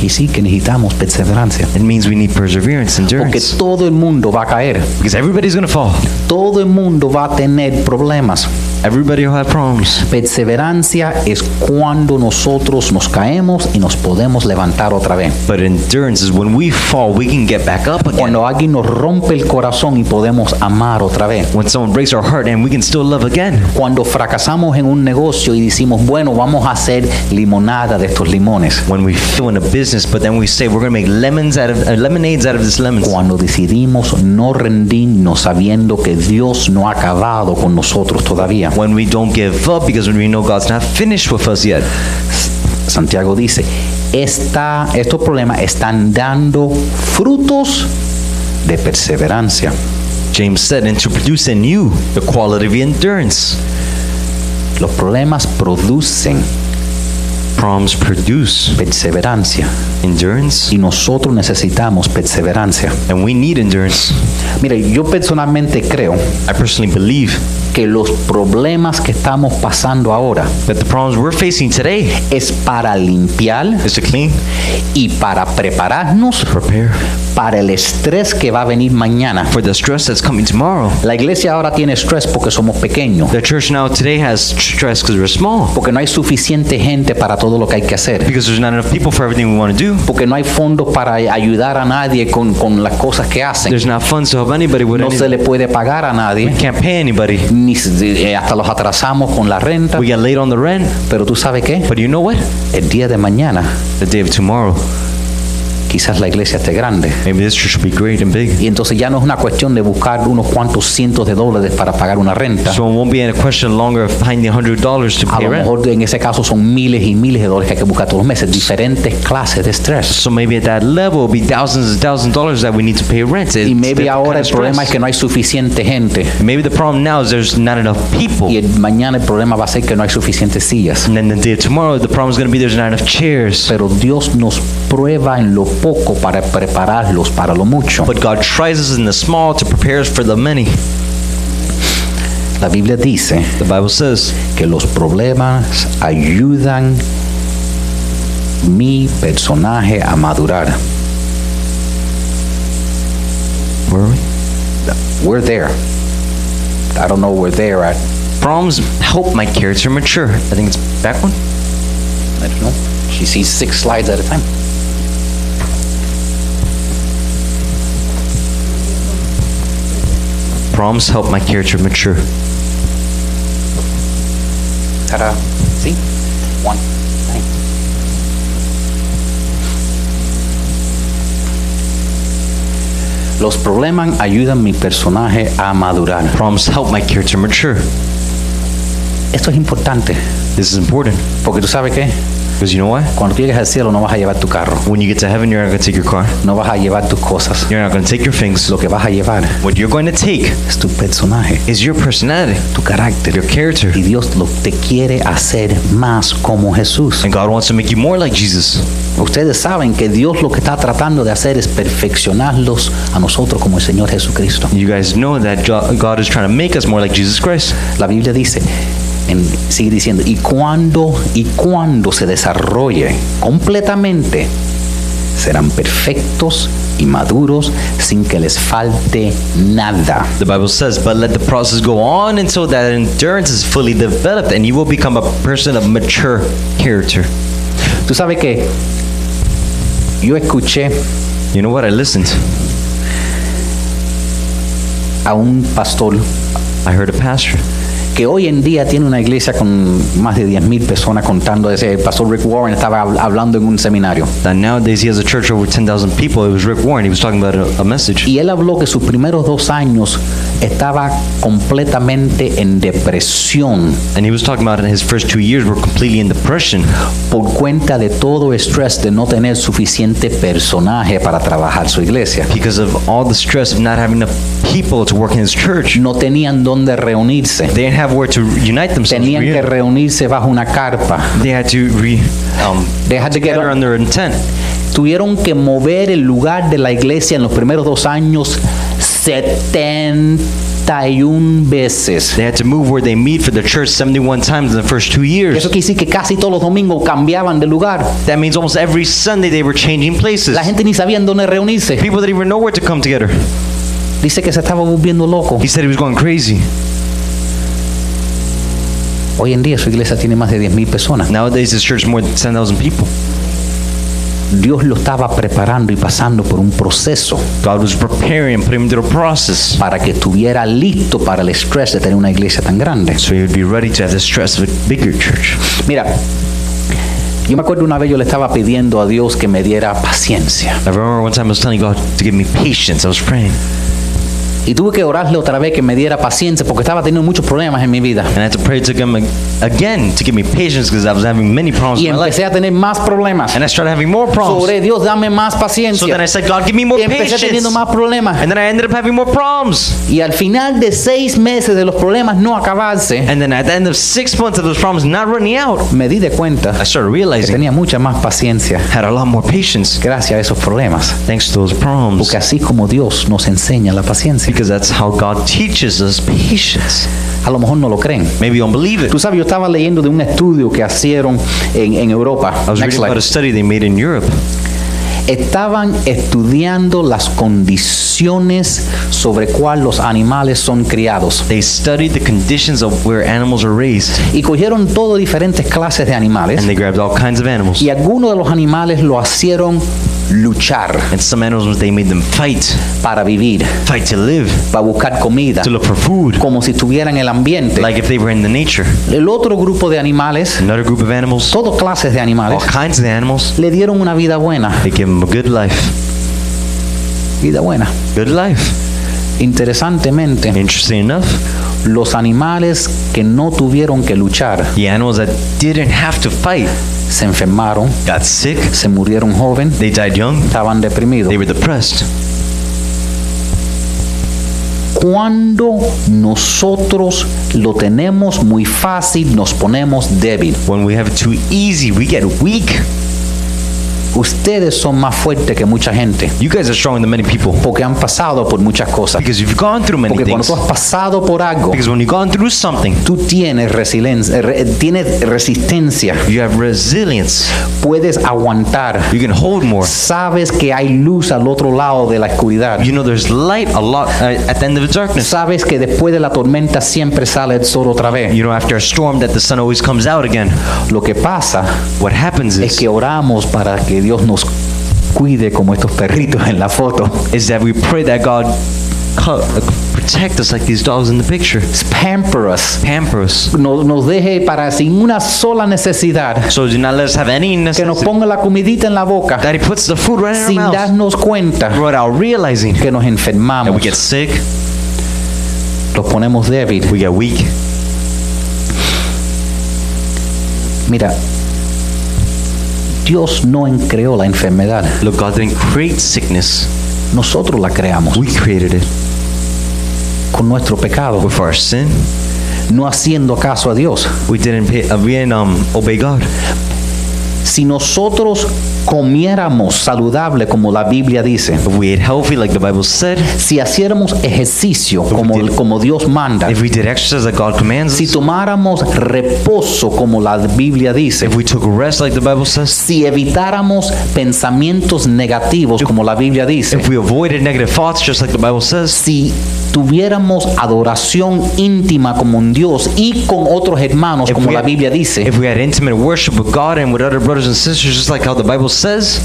que sí que necesitamos perseverancia. it means we need perseverance, Porque endurance. todo el mundo va a caer. Because everybody's gonna fall. Todo el mundo va a tener problemas. Everybody will have problems. Perseverancia es cuando nosotros nos caemos y nos podemos levantar otra vez. But endurance is when we fall, we can get back up again. Cuando alguien nos rompe el corazón y podemos amar otra vez. When someone breaks our heart and we can still love again. Cuando fracasamos en un negocio y decimos, bueno, vamos a hacer limonada de estos limones. When we fail in a business, but then we say we're gonna make lemons out of uh, lemonades out of this lemons. Cuando decidimos no rendirnos sabiendo que Dios no ha acabado con nosotros todavía. When we don't give up because we know God's not finished with us yet. Santiago dice, esta, estos problemas están dando frutos de perseverancia. James said, and to produce in you the quality of endurance. Los problemas producen Problems produce perseverancia endurance, y nosotros necesitamos perseverancia. and we need endurance. Mire, yo personalmente creo I personally believe que los problemas que estamos pasando ahora that the problems we're facing today es para limpiar is to clean, y para prepararnos prepare para el estrés que va a venir mañana. for the stress that's coming tomorrow. La iglesia ahora tiene estrés porque somos pequeños, The church now today has stress because we're small, porque no hay suficiente gente para todo lo que hay que hacer, because there's not enough people for everything we want to do. porque no hay fondos para ayudar a nadie con, con las cosas que hacen. There's not funds to help anybody with No se anything. le puede pagar a nadie, Can't pay anybody. Ni eh, hasta los atrasamos con la renta. We get late on the rent, Pero tú sabes qué? but you know what? El día de mañana The day of tomorrow, quizás la iglesia esté grande. maybe this church will be great and big. Y entonces ya no es una cuestión de buscar unos cuantos cientos de dólares para pagar una renta. So it won't be a question longer of finding hundred dollars to A pay lo rent. mejor en ese caso son miles y miles de dólares que hay que buscar todos los meses, diferentes clases de estrés. So maybe at that level, it'll be thousands and thousands of dollars that we need to pay rent. It's Y maybe ahora kind el problema es que no hay suficiente gente. Maybe the problem now is there's not enough people. Y el- mañana el problema va a ser que no hay suficientes sillas. And then the day tomorrow, the problem is going to be there's not enough chairs. Pero Dios nos prueba en lo poco para prepararlos para lo mucho. But God tries us in the small to prepare us for the many. La Biblia dice The Bible says que los problemas ayudan mi personaje a madurar. Where are we? We're there. I don't know where they're at. Problems help my character mature. I think it's back one. I don't know. She sees six slides at a time. Problems help my character mature. Ta-da. See? One. Nine. Los problemas ayudan a mi personaje a madurar. Problems help my character mature. Esto es importante, This is important porque tú sabes qué? Because you know why? Cuando llegues al cielo no vas a llevar tu carro, When you get to heaven, you're not going to take your car. no vas a llevar tus cosas. You're not going to take your things. Lo que vas a llevar What you're going to take es tu personaje, is your personality, tu carácter. your character. Y Dios lo, te quiere hacer más como Jesús. And God wants to make you more like Jesus. Ustedes saben que Dios lo que está tratando de hacer es perfeccionarlos a nosotros como el Señor Jesucristo. You guys know that God is trying to make us more like Jesus Christ. La Biblia dice, en- sigue diciendo, y cuando, y cuando se desarrolle completamente, serán perfectos y maduros sin que les falte nada. The Bible says, but let the process go on until that endurance is fully developed and you will become a person of mature character. Tú sabes que yo escuché You know what? I listened. a un pastor I heard a pastor que hoy en día tiene una iglesia con más de 10.000 personas contando. Ese pastor Rick Warren estaba hab- hablando en un seminario. That nowadays he has a church over 10,000 people. It was Rick Warren. He was talking about a, a message. Y él habló que sus primeros dos años estaba completamente en depresión And he was talking about in his first two years were completely in depression por cuenta de todo el estrés de no tener suficiente personaje para trabajar su iglesia. because of all the stress of not having enough people to work in his church. No tenían dónde reunirse. They didn't have where to unite themselves. Tenían que reunirse bajo una carpa. They had to re, um, They had to get together under a tent. Tuvieron que mover el lugar de la iglesia en los primeros dos años 71 veces. They had to move where they meet for the church 71 times in the first two years. Eso quiere decir que casi todos los domingos cambiaban de lugar. That means almost every Sunday they were changing places. La gente ni sabía dónde reunirse. People didn't even know where to come together. Dice que se estaba volviendo loco. He said he was going crazy. Hoy en día su iglesia tiene más de 10.000 personas. Nowadays his church more than 10,000 people. Dios lo estaba preparando y pasando por un proceso God was preparing him through a process para que estuviera listo para el estrés de tener una iglesia tan grande. so be ready to have the stress of a bigger church. Mira, yo me acuerdo una vez yo le estaba pidiendo a Dios que me diera paciencia. I remember one time I was telling God to give me patience. I was praying. Y tuve que orarle otra vez que me diera paciencia porque estaba teniendo muchos problemas en mi vida. And I had to pray to him ag- again to give me patience because I was having many problems Y in my life. empecé a tener más problemas. And I started having more problems. Sobre Dios, dame más So then paciencia. I said, God, give me more Y empecé patience. teniendo más problemas. And then I ended up having more problems. Y al final de seis meses de los problemas no acabarse, And then at the end of six months of those problems not running out, me di de cuenta I started que realizing tenía mucha más paciencia I had a lot more patience gracias a esos problemas. thanks to those problems. Porque así como Dios nos enseña la paciencia. Because that's how God teaches us patience. A lo mejor no lo creen. Maybe you don't believe it. Tú sabes, yo estaba leyendo de un estudio que hicieron en, en Europa. I was Next reading about a slide. study they made in Europe. Estaban estudiando las condiciones sobre cuál los animales son criados. They studied the conditions of where animals are raised. Y cogieron todo diferentes clases de animales. And they grabbed all kinds of animals. Y algunos de los animales lo hicieron luchar And some animals, they made them fight. para vivir, Fight to live. para buscar comida, To look for food. como si estuvieran en el ambiente. Like if they were in the nature. El otro grupo de animales, Another group of animals, todo clases de all animales, kinds of animals, le dieron una vida buena. they give them a good life. Vida buena. Good life. Interesantemente, Interesting enough, los animales que no tuvieron que luchar the animals that didn't have to fight se enfermaron, got sick, se murieron joven, they died young, estaban deprimidos. they were depressed. Cuando nosotros lo tenemos muy fácil, nos ponemos débil. When we have it too easy, we get weak. Ustedes son más fuertes que mucha gente You guys are stronger than many people porque han pasado por muchas cosas. because you've gone through many Porque cuando things. tú has pasado por algo, Because when you've gone through something, tú tienes resiliencia, re- tienes resistencia, you have resilience. puedes aguantar. You can hold more. Sabes que hay luz al otro lado de la oscuridad. You know there's light a lot uh, at the end of the darkness. Sabes que después de la tormenta siempre sale el sol otra vez. You know after a storm that the sun always comes out again. Lo que pasa What happens es is que oramos para que Dios nos cuide como estos perritos en la foto. is that we pray that God protect us like these dogs in the picture. Pamper us. Pamper us. Nos, nos deje para sin una sola necesidad. So do not let us have any Que nos necessity. ponga la comidita en la boca That He puts the food right in sin our mouths darnos cuenta without realizing que nos that enfermamos. we get sick, Los ponemos débiles. we get weak. Mira, Dios no creó la enfermedad. Look, God didn't create sickness. Nosotros la creamos We created it con nuestro pecado, with our sin. no haciendo caso a Dios. We didn't pay, uh, we didn't um, obey God. Si nosotros comiéramos saludable como la Biblia dice, If we ate healthy like the Bible said, si haciéramos ejercicio como, did- como Dios manda, if we did exercise like God commands si tomáramos reposo como la Biblia dice, if we took rest like the Bible says, si evitáramos pensamientos negativos como la Biblia dice, if we avoided negative thoughts just like the Bible says, si tuviéramos adoración íntima como un Dios y con otros hermanos If como la Biblia dice, if we had intimate worship with God and with other brothers and sisters just like how the Bible says,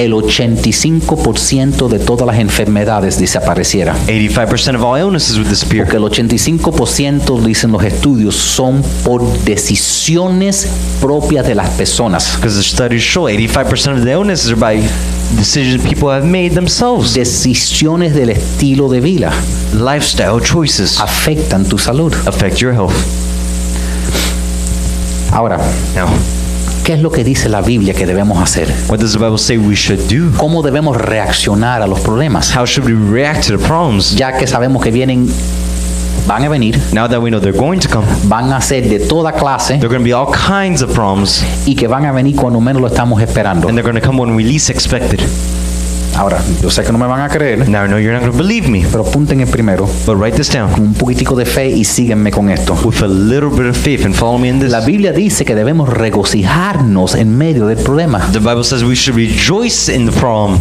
el 85% de todas las enfermedades desaparecieran. 85% of all illnesses would disappear. Porque el 85% dicen los estudios son por decisiones propias de las personas. Because the studies show 85% of the illnesses are by decisions people have made themselves. Decisiones del estilo de vida Lifestyle choices afectan tu salud. affect your health. Ahora, Now, ¿qué es lo que dice la Biblia que debemos hacer? what does the Bible say we should do? ¿Cómo debemos reaccionar a los problemas? How should we react to the problems? Ya que sabemos que vienen, van a venir, Now that we know they're going to come, van a ser de toda clase there are going to be all kinds of problems, y que van a venir cuando menos lo estamos esperando. and they're going to come when we least expect it. Ahora, yo sé que no me van a creer, Now, I know you're not going to believe me, pero apunten el primero but write this down. con un poquitico de fe y síguenme con esto. With a little bit of faith and follow me in this. La Biblia dice que debemos regocijarnos en medio del problema. The Bible says we should rejoice in the problem.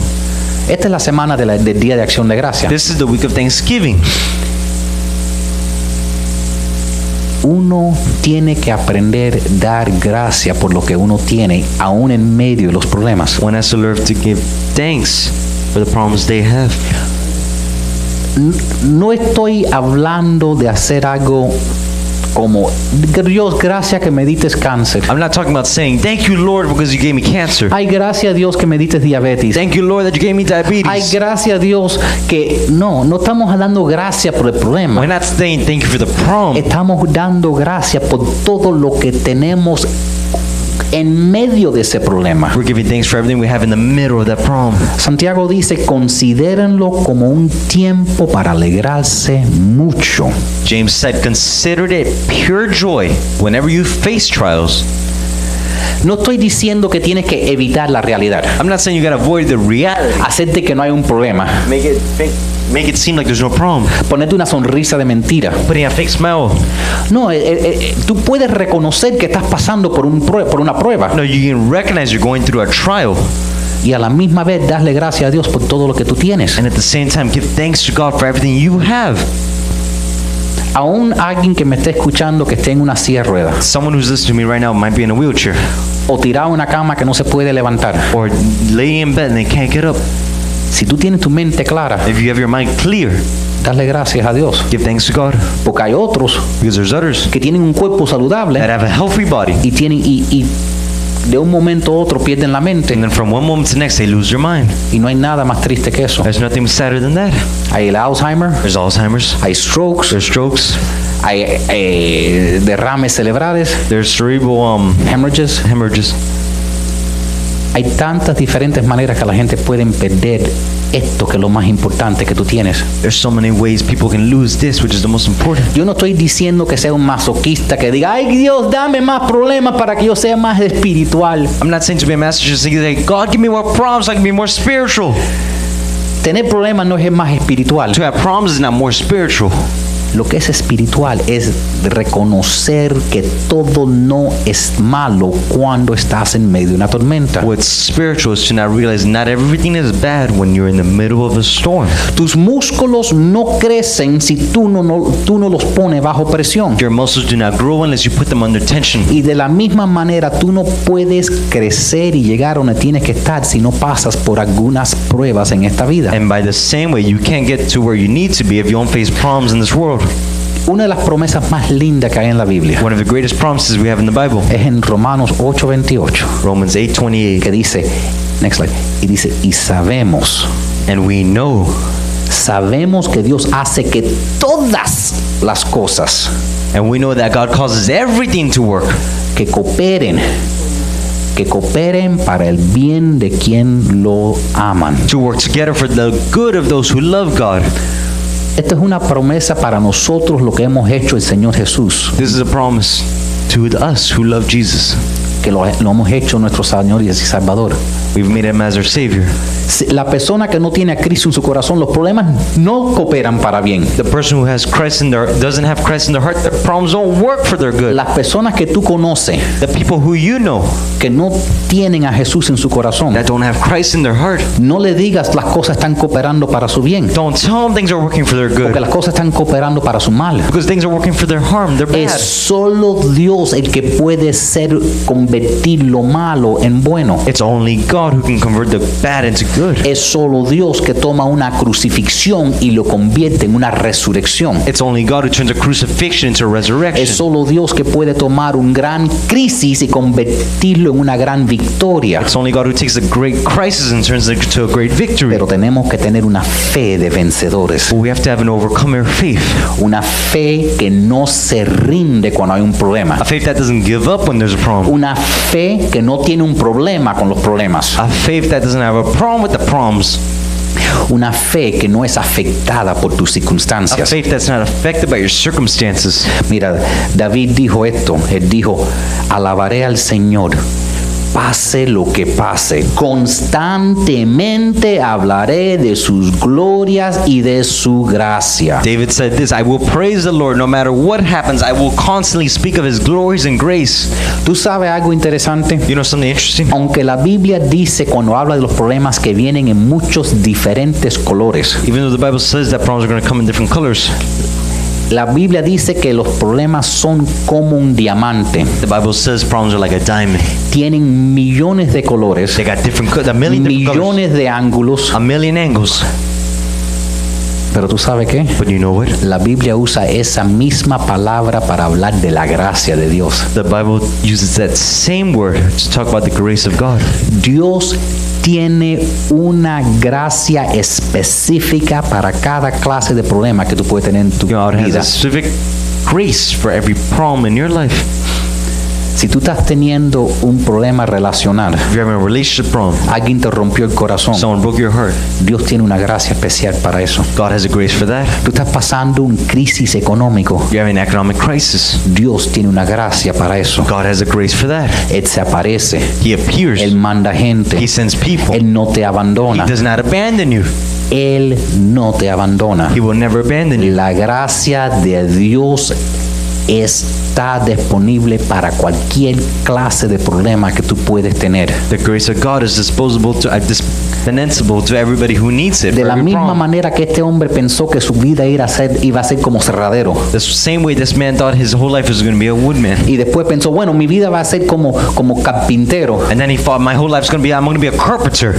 Esta es la semana de la- del Día de Acción de Gracia. This is the week of Thanksgiving. Uno tiene que aprender dar gracia por lo que uno tiene, aún en medio de los problemas. One has to learn to give thanks for the problems they have. No estoy hablando de hacer algo como, Dios, gracias que me dites cáncer. I'm not talking about saying, Thank you, Lord, because you gave me cancer. Ay, gracias a Dios que me dites diabetes. Thank you, Lord, that you gave me Ay, diabetes. gracias a Dios que no, no estamos dando gracias por el problema. We're not saying thank you for the problem. Estamos dando gracias por todo lo que tenemos en medio de ese problema. We're giving thanks for everything we have in the middle of that problem. Santiago dice, considérenlo como un tiempo para alegrarse mucho. James said, Consider it pure joy whenever you face trials. No estoy diciendo que tienes que evitar la realidad, I'm not saying you gotta avoid the reality. hacerte que no hay un problema, Make it make, make it seem like there's no problem. ponerte una sonrisa de mentira. Putting a fake smile. No, eh, eh, eh, tú puedes reconocer que estás pasando por, un por una prueba No, you can recognize you're going through a trial, y a la misma vez darle gracias a Dios por todo lo que tú tienes. and at the same time give thanks to God for everything you have. Aún alguien que me esté escuchando que esté en una silla de ruedas Someone who's listening to me right now might be in a wheelchair o tirado en una cama que no se puede levantar. or laying in bed and they can't get up. Si tú tienes tu mente clara, If you have your mind clear, darle gracias a Dios. give thanks to God Porque hay otros others que tienen un cuerpo saludable that have a healthy body, y tienen y, y de un momento a otro pierden la mente and then from one moment to the next they lose their mind. y no hay nada más triste que eso. There's nothing sadder than that. Hay el Alzheimer, There's Alzheimer's, hay strokes, there's strokes, hay eh, derrames cerebrales, there's cerebral um, hemorrhages. hemorrhages. Hay tantas diferentes maneras que la gente puede perder esto que es lo más importante que tú tienes. There's so many ways people can lose this, which is the most important. Yo no estoy diciendo que sea un masoquista que diga, ay Dios, dame más problemas para que yo sea más espiritual. I'm not saying to be a saying, like, God, give me more problems, so I can be more spiritual. Tener problemas no es más espiritual. To have problems is not more spiritual. Lo que es espiritual es reconocer que todo no es malo cuando estás en medio de una tormenta. What's spiritual is to not realize not everything is bad when you're in the middle of a storm. Tus músculos no crecen si tú no, no- tú no los pones bajo presión. Your muscles do not grow unless you put them under tension. Y de la misma manera tú no puedes crecer y llegar donde tienes que estar si no pasas por algunas pruebas en esta vida. And by the same way, you can't get to where you need to be if you don't face problems in this world. Una de las promesas más lindas que hay en la Biblia One of the greatest promises we have in the Bible, es en Romanos 8:28 Romans 8:28, que dice, next slide, y dice, y sabemos and we know Sabemos que Dios hace que todas las cosas and we know that God causes everything to work que cooperen, que cooperen para el bien de quien lo aman. to work together for the good of those who love God. Esta es una promesa para nosotros lo que hemos hecho el Señor Jesús, This is a promise to us who love Jesus. Que lo, lo hemos hecho nuestro Señor y Salvador. We've made him as our Savior. La persona que no tiene a Cristo en su corazón, los problemas no cooperan para bien. The person who has Christ in their doesn't have Christ in their heart, their problems don't work for their good. Las personas que tú conoces The people who you know que no tienen a Jesús en su corazón, that don't have Christ in their heart, no le digas las cosas están cooperando para su bien, don't tell them things are working for their porque good las cosas están cooperando para su mal. because things are working for their harm. They're Es bad. solo Dios el que puede ser con- convertir lo malo en bueno. It's only God who can convert the bad into good. Es solo Dios que toma una crucifixión y lo convierte en una resurrección. It's only God who turns a crucifixion into a resurrection. Es solo Dios que puede tomar un gran crisis y convertirlo en una gran victoria. It's only God who takes a great crisis and turns it into a great victory. Pero tenemos que tener una fe de vencedores. But we have to have an overcomer faith. Una fe que no se rinde cuando hay un problema. A faith that doesn't give up when there's a problem. Una fe que no tiene un problema con los problemas. A faith that doesn't have a problem with the problems. Una fe que no es afectada por tus A circunstancias. faith that's not affected by your circumstances. Mira, David dijo esto. Él dijo, alabaré al Señor. Pase lo que pase, constantemente hablaré de sus glorias y de su gracia. David said this I will praise the Lord no matter what happens. I will constantly speak of his glories and grace. ¿Tú sabes algo interesante? You know something interesting? Aunque la Biblia dice cuando habla de los problemas que vienen en muchos diferentes colores, Even though the Bible says that problems are going to come in different colors, la Biblia dice que los problemas son como un diamante. the Bible says problems are like a diamond. Tienen millones de colores, They got different, a million different colors, millones de ángulos, a million angles. Pero tú sabes qué? But you know what? La Biblia usa esa misma palabra para hablar de la gracia de Dios. The Bible uses that same word to talk about the grace of God. Dios tiene una gracia específica para cada clase de problema que tú puedes tener en tu God has vida. a specific grace for every problem in your life. Si tú estás teniendo un problema relacional, If you're having a relationship problem, alguien te rompió el corazón, someone broke your heart, Dios tiene una gracia especial para eso. God has a grace for that. Tú estás pasando un crisis económico, You're having an economic crisis, Dios tiene una gracia para eso. God has a grace for that. Él se aparece, He appears, Él manda gente, He sends people, Él no te He abandona, does not abandon you, Él no te abandona. He will never abandon you. La gracia de Dios está disponible para cualquier clase de problema que tú puedes tener. The grace of God is disposable to, uh, dispensable to everybody who needs it. De la misma problem. manera que este hombre pensó que su vida iba a ser, iba a ser como cerradero. The same way this man thought his whole life was going to be a woodman. Y después pensó, bueno, mi vida va a ser como, como carpintero. And then he thought, my whole life's going to be, I'm going to be a carpenter.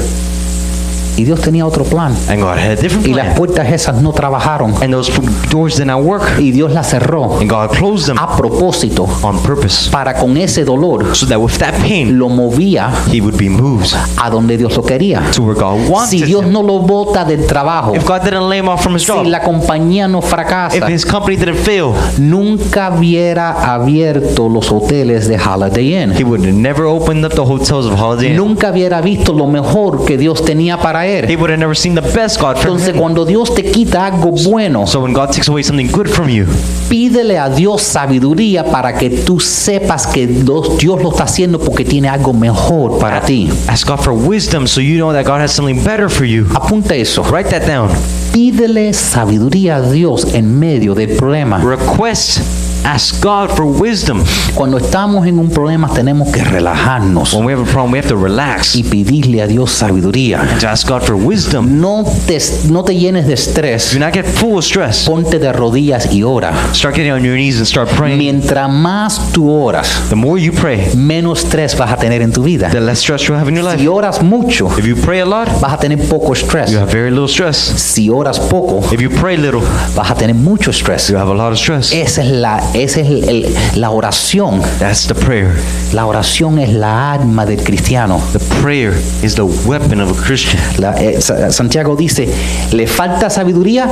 Y Dios tenía otro plan. And God had a different Y las plan. puertas esas no trabajaron. And those doors did not work. Y Dios las cerró And God closed them a propósito on purpose. para con ese dolor So that with that pain, lo movía he would be moved a donde Dios lo quería. to where God Si wanted Dios him. no lo bota del trabajo, If God didn't lay him off from his si job, la compañía no if fracasa, his company didn't fail, nunca hubiera abierto los hoteles de Holiday Inn. he would have never opened up the hotels of Holiday Inn. Nunca hubiera visto lo mejor que Dios tenía para He él. would have never seen the best God from Entonces, him. cuando Dios te quita algo bueno, So when God takes away something good from you, pídele a Dios sabiduría para que tú sepas que Dios Dios lo está haciendo porque tiene algo mejor para ti. ask God for wisdom so you know that God has something better for you. Apunta eso. Write that down. Pídele sabiduría a Dios en medio del problema. Request, ask God for wisdom. Cuando estamos en un problema tenemos que relajarnos When we have a problem, we have to relax y pedirle a Dios sabiduría. and to ask God for wisdom. No te, no te llenes de estrés. Do not get full of stress. Ponte de rodillas y ora. Start getting on your knees and start praying. Mientras más tú oras, The more you pray, menos estrés vas a tener en tu vida. the less stress you'll have in your Si life. oras mucho, If you pray a lot, vas a tener poco estrés. you have very little stress. Si oras poco, If you pray little, vas a tener mucho estrés. you have a lot of stress. Esa es la, esa es el- el- la oración. That's the prayer. La oración es la arma del cristiano. The prayer is the weapon of a Christian. La- eh, Sa- Santiago dice, le falta sabiduría,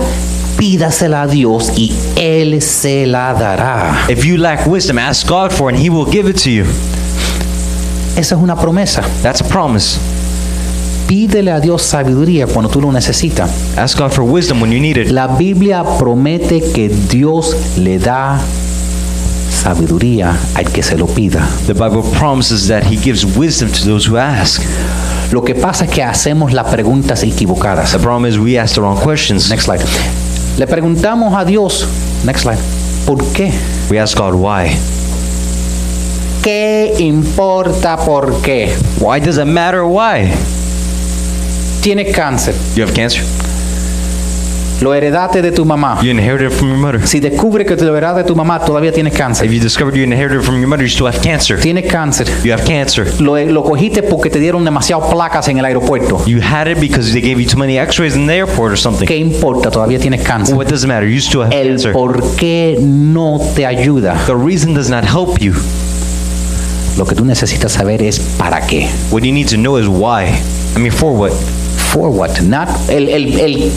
pídasela a Dios y Él se la dará. If you lack wisdom, ask God for it and He will give it to you. Esa es una promesa. That's a promise. Pídele a Dios sabiduría cuando tú lo necesitas. Ask God for wisdom when you need it. La Biblia promete que Dios le da sabiduría al que se lo pida. The Bible promises that He gives wisdom to those who ask. Lo que pasa es que hacemos las preguntas equivocadas. The problem is we ask the wrong questions. Next slide. Le preguntamos a Dios, next slide, ¿por qué? We ask God why. ¿Qué importa por qué? Why does it matter why? Tienes cáncer. You have cancer? Lo heredaste de tu mamá. You inherited it from your mother. Si descubre que te lo heredaste de tu mamá, todavía tienes cáncer. If you discovered you inherited it from your mother, you still have cancer. Tienes cáncer. You have cancer. Lo, lo cogiste porque te dieron demasiadas placas en el aeropuerto. You had it because they gave you too many x-rays in the airport or something. ¿Qué importa? Todavía tienes cáncer. What does it matter? You still have El cancer. por qué no te ayuda. The reason does not help you. Lo que tú necesitas saber es para qué. What you need to know is why. I mean, for what? For what? Not el, el, el-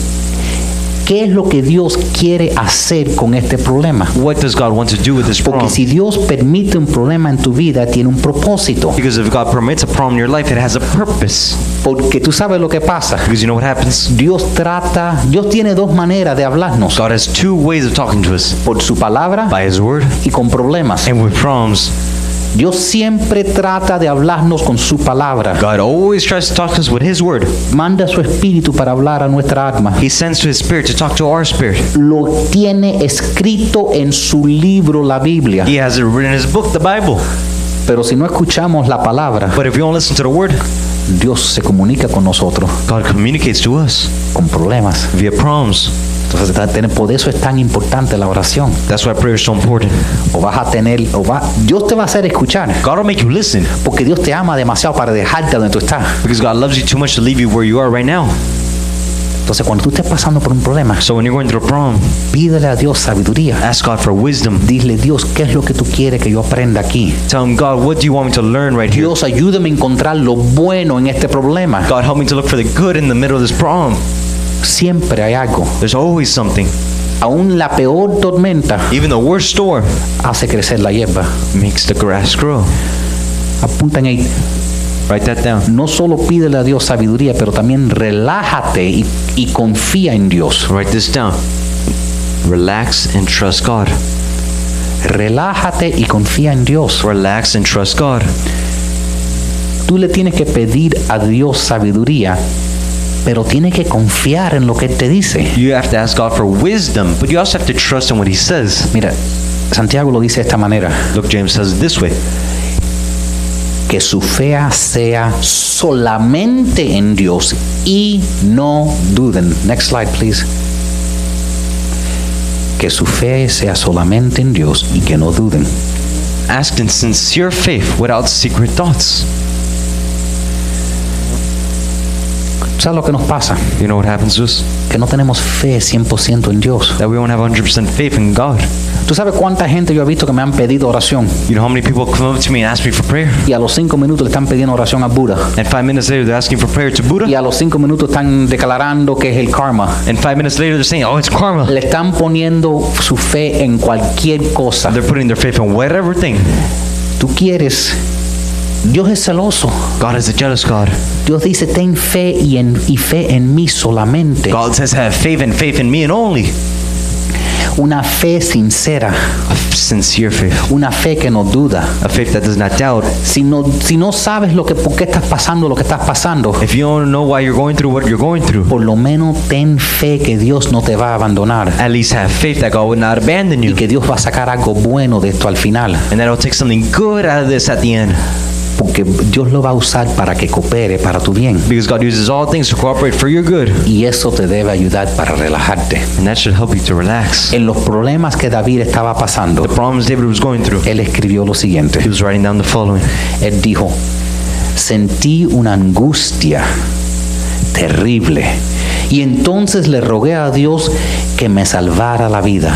¿Qué es lo que Dios quiere hacer con este problema? What does God want to do with this Porque problem? si Dios permite un problema en tu vida, tiene un propósito. Because if God permits a problem in your life, it has a purpose. Porque tú sabes lo que pasa. Because you know what happens? Dios trata, Dios tiene dos maneras de hablarnos. God has two ways of talking to us. Por su palabra By His Word y con problemas. and with problems. Dios siempre trata de hablarnos con su palabra. God always tries to talk to us with His Word. Manda su espíritu para hablar a nuestra alma. He sends to His Spirit to talk to our spirit. Lo tiene escrito en su libro, la Biblia. He has it written in His book, the Bible. Pero si no escuchamos la palabra, But if you don't listen to the Word, Dios se comunica con nosotros God communicates to us con problemas. via problems. Entonces, está- tiene- por eso es tan importante la oración. That's why prayer is so important. O vas a tener, o va, Dios te va a hacer escuchar, God will make you listen porque Dios te ama demasiado para dejarte donde tú estás. because God loves you too much to leave you where you are right now. Entonces, cuando tú estés pasando por un problema, So when you're going through a problem, pídele a Dios sabiduría. ask God for wisdom. Dile, Dios, ¿qué es lo que tú quieres que yo aprenda aquí? Tell Him, God, what do you want me to learn right here? Dios, ayúdame a encontrar lo bueno en este problema. God, help me to look for the good in the middle of this problem. Siempre hay algo. There's always something. Aún la peor tormenta Even the worst storm hace crecer la hierba. makes the grass grow. Apuntan ahí. Write that down. No solo pídele a Dios sabiduría, pero también relájate y, y confía en Dios. Write this down. Relax and trust God. Relájate y confía en Dios. Relax and trust God. Tú le tienes que pedir a Dios sabiduría, pero tienes que confiar en lo que te dice. You have to ask God for wisdom, but you also have to trust in what He says. Mira, Santiago lo dice de esta manera, Look, James says it this way que su fe sea solamente en Dios y no duden. Next slide, please. Que su fe sea solamente en Dios y que no duden. Ask in sincere faith without secret thoughts. ¿Sabes lo que nos pasa? You know what happens to us? Que no tenemos fe 100% en Dios. That we don't have 100% faith in God. ¿Tú sabes cuánta gente yo he visto que me han pedido oración You know how many people come up to me and ask me for prayer? y a los cinco minutos le están pidiendo oración a Buda? And five minutes later, they're asking for prayer to Y Buddha. a los cinco minutos están declarando que es el karma. And five minutes later, they're saying, oh, it's karma. Le están poniendo su fe en cualquier cosa. They're putting their faith in whatever thing. Tú quieres. Dios es celoso. God is a jealous God. Dios dice, ten fe y, en, y fe en mí solamente. God says, have faith and faith in me and only. Una fe sincera. A sincere faith. Una fe que no duda. A faith that does not doubt. Si no, si no sabes lo que, por qué estás pasando lo que estás pasando, If you don't know why you're going through what you're going through, por lo menos ten fe que Dios no te va a abandonar. at least have faith that God would not abandon Y you. que Dios va a sacar algo bueno de esto al final. And that He'll take something good out of this at the end. Porque Dios lo va a usar para que coopere para tu bien. Because God uses all things to cooperate for your good. Y eso te debe ayudar para relajarte. And that should help you to relax. En los problemas que David estaba pasando, The problems David was going through, él escribió lo siguiente. he was writing down the following. Él dijo, sentí una angustia terrible y entonces le rogué a Dios que me salvara la vida.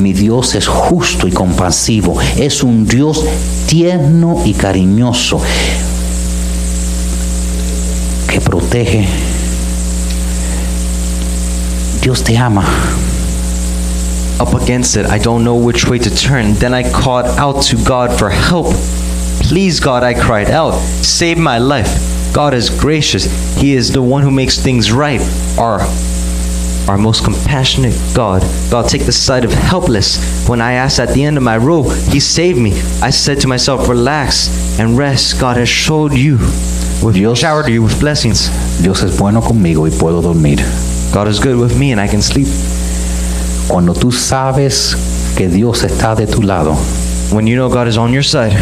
Mi Dios es justo y compasivo, es un Dios tierno y cariñoso que protege. Dios te ama. Up against it, I don't know which way to turn. Then I called out to God for help. Please, God, I cried out, save my life. God is gracious. He is the one who makes things right. Our, our most compassionate God. God, take the side of helpless. When I asked at the end of my rope, He saved me. I said to myself, relax and rest. God has showed you, with Dios- showered you with blessings. Dios es bueno conmigo y puedo dormir. God is good with me and I can sleep. Cuando tú sabes que Dios está de tu lado, When you know God is on your side,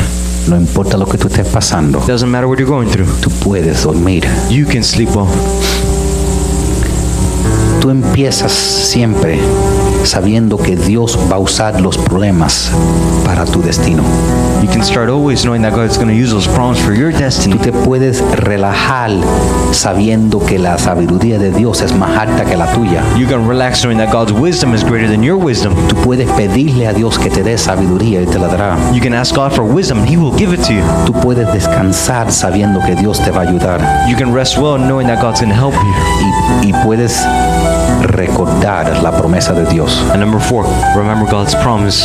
no importa lo que tú estés pasando, doesn't matter what you're going through. tú puedes dormir. You can sleep well. Tú empiezas siempre sabiendo que Dios va a usar los problemas para tu destino. You can start always knowing that God's going to use those problems for your destiny. Tú te puedes relajar sabiendo que la sabiduría de Dios es más alta que la tuya. You can relax knowing that God's wisdom is greater than your wisdom. Tú puedes pedirle a Dios que te dé sabiduría y te la dará. You can ask God for wisdom, and He will give it to you. Tú puedes descansar sabiendo que Dios te va a ayudar. You can rest well knowing that God's going to help you. Y, y puedes recordar la promesa de Dios. And number four, remember God's promise.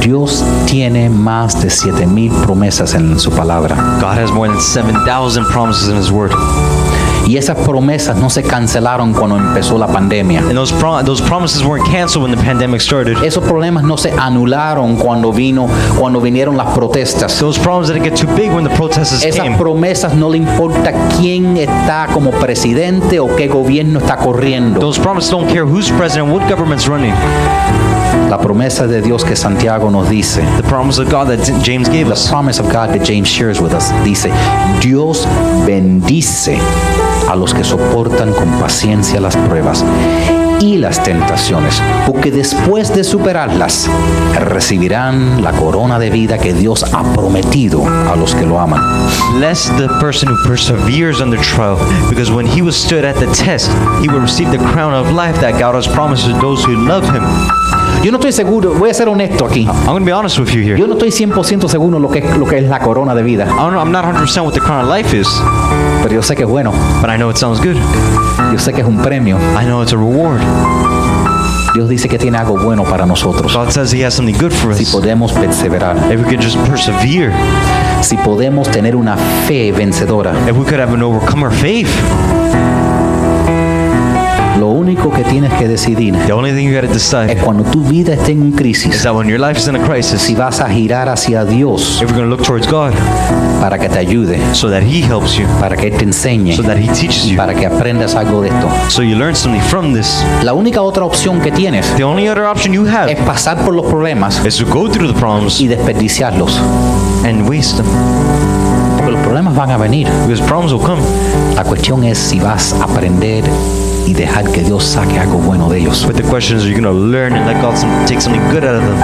Dios tiene más de siete mil promesas en su palabra. God has more than 7,000 promises in His Word. Y esas promesas no se cancelaron cuando empezó la pandemia. And those, pro- those promises weren't canceled when the pandemic started. Esos problemas no se anularon cuando vino, cuando vinieron las protestas. Those problems didn't get too big when the protesters Esas came. promesas no le importa quién está como presidente o qué gobierno está corriendo. Those promises don't care who's president, what government's running. La promesa de Dios que Santiago nos dice, The promise of God that James gave the us. promise of God that James shares with us, dice, Dios bendice a los que soportan con paciencia las pruebas y las tentaciones, porque después de superarlas recibirán la corona de vida que Dios ha prometido a los que lo aman. Bless the person who perseveres under trial, because when he was stood at the test, he will receive the crown of life that God has promised to those who love him. Yo no estoy seguro, voy a ser honesto aquí. I'm going to be honest with you here. Yo no estoy 100% seguro lo que, lo que es la corona de vida, I don't know, I'm not 100% what the crown of life is, pero yo sé que es bueno. but I know it sounds good. Yo sé que es un premio. I know it's a reward. Dios dice que tiene algo bueno para nosotros. God says he has something good for Si us. podemos perseverar, If we could just persevere, si podemos tener una fe vencedora, if we could have an overcomer faith, lo único que tienes que decidir the only thing you got to es decide cuando tu vida esté en is crisis, that when your life is in a crisis, si vas a girar hacia Dios if going to look towards God para que te ayude, so that he helps you, para que te enseñe, so that he teaches you, para que aprendas algo de esto. so you learn something from this. La única otra opción que tienes The only other option you es have pasar por los problemas is to go through the problems y desperdiciarlos, and waste them, porque los problemas van a venir. because problems will come. La cuestión es si vas a aprender y dejar que Dios saque algo bueno de ellos. But the question is, are you going to learn and let God some, take something good out of them?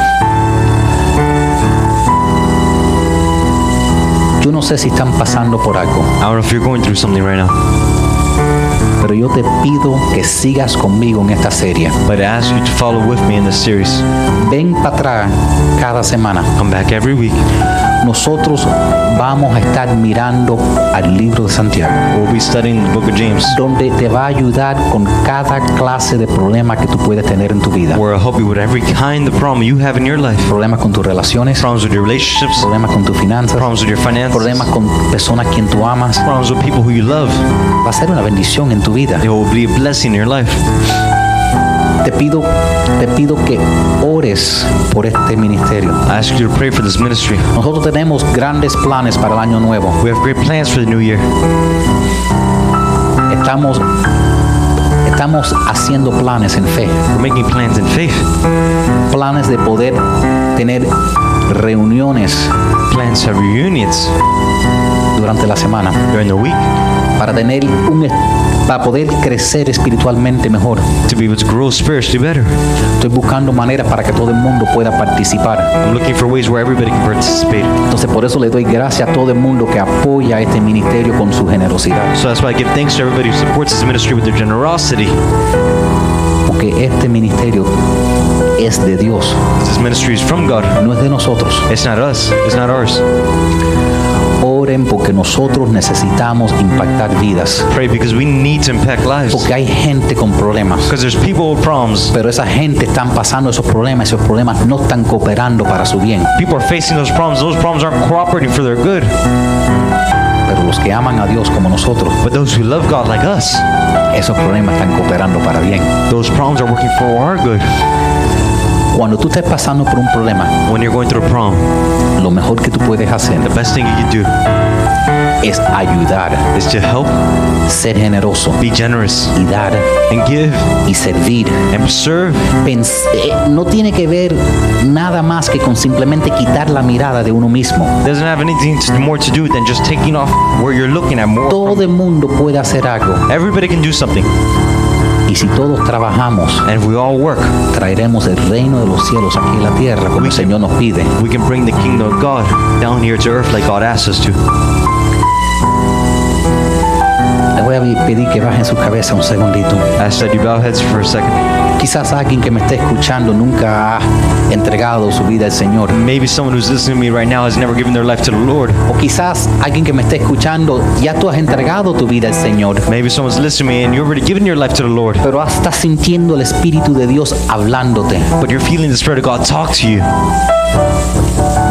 Yo no sé si están pasando por algo, I don't know if you're going through something right now, pero yo te pido que sigas conmigo en esta serie. but I ask you to follow with me in this series. Ven para atrás cada semana. Come back every week. Nosotros vamos a estar mirando al libro de Santiago, We'll be studying the book of James, donde te va a ayudar con cada clase de problema que tú puedes tener en tu vida. where I'll help you with every kind of problem you have in your life. Problemas con tus relaciones, Problems with your relationships, problemas con tus finanzas, problems with your finances, problemas con personas quien tú amas. problems with people who you love. Va a ser una bendición en tu vida. It will be a blessing in your life. Te pido, te pido que ores por este ministerio. I ask you to pray for this ministry. Nosotros tenemos grandes planes para el año nuevo. We have great plans for the new year. Estamos, estamos haciendo planes en fe, We're making plans in faith, planes de poder tener reuniones plans have reunions durante la semana during the week para tener un para poder crecer espiritualmente mejor. to be able to grow spiritually better. Estoy buscando maneras para que todo el mundo pueda participar. I'm looking for ways where everybody can participate. Entonces por eso le doy gracias a todo el mundo que apoya este ministerio con su generosidad, So that's why I give thanks to everybody who supports this ministry with their generosity. porque este ministerio es de Dios, This ministry is from God. no es de nosotros. It's not us. It's not ours. Oren porque nosotros necesitamos impactar vidas, Pray because we need to impact lives. porque hay gente con problemas. Because there's people with problems. Pero esa gente están pasando esos problemas, esos problemas no están cooperando para su bien. People are facing those problems. Those problems aren't cooperating for their good. Pero los que aman a Dios como nosotros, But those who love God like us, esos problemas están cooperando para bien. those problems are working for our good. Cuando tú estés pasando por un problema, When you're going through a problem, lo mejor que tú puedes hacer the best thing you can do es ayudar, is to help, ser generoso be generous, y dar and give, y servir. and serve. Pens- eh, no tiene que ver nada más que con simplemente quitar la mirada de uno mismo. Doesn't have anything to, more to do than just taking off where you're looking at more. Todo el mundo puede hacer algo Everybody can do something, y si todos trabajamos, and we all work, traeremos el reino de los cielos aquí en la tierra como el Señor nos pide. we can bring the kingdom of God down here to earth like God asks us to. Le voy a pedir que bajen su cabeza un segundito. I that you bow heads for a second. Quizás alguien que me esté escuchando nunca ha entregado su vida al Señor. Maybe someone who's listening to me right now has never given their life to the Lord. O quizás alguien que me esté escuchando, ya tú has entregado tu vida al Señor. Maybe someone's listening to me and you've already given your life to the Lord, Pero estás sintiendo el Espíritu de Dios hablándote, but you're feeling the Spirit of God talk to you,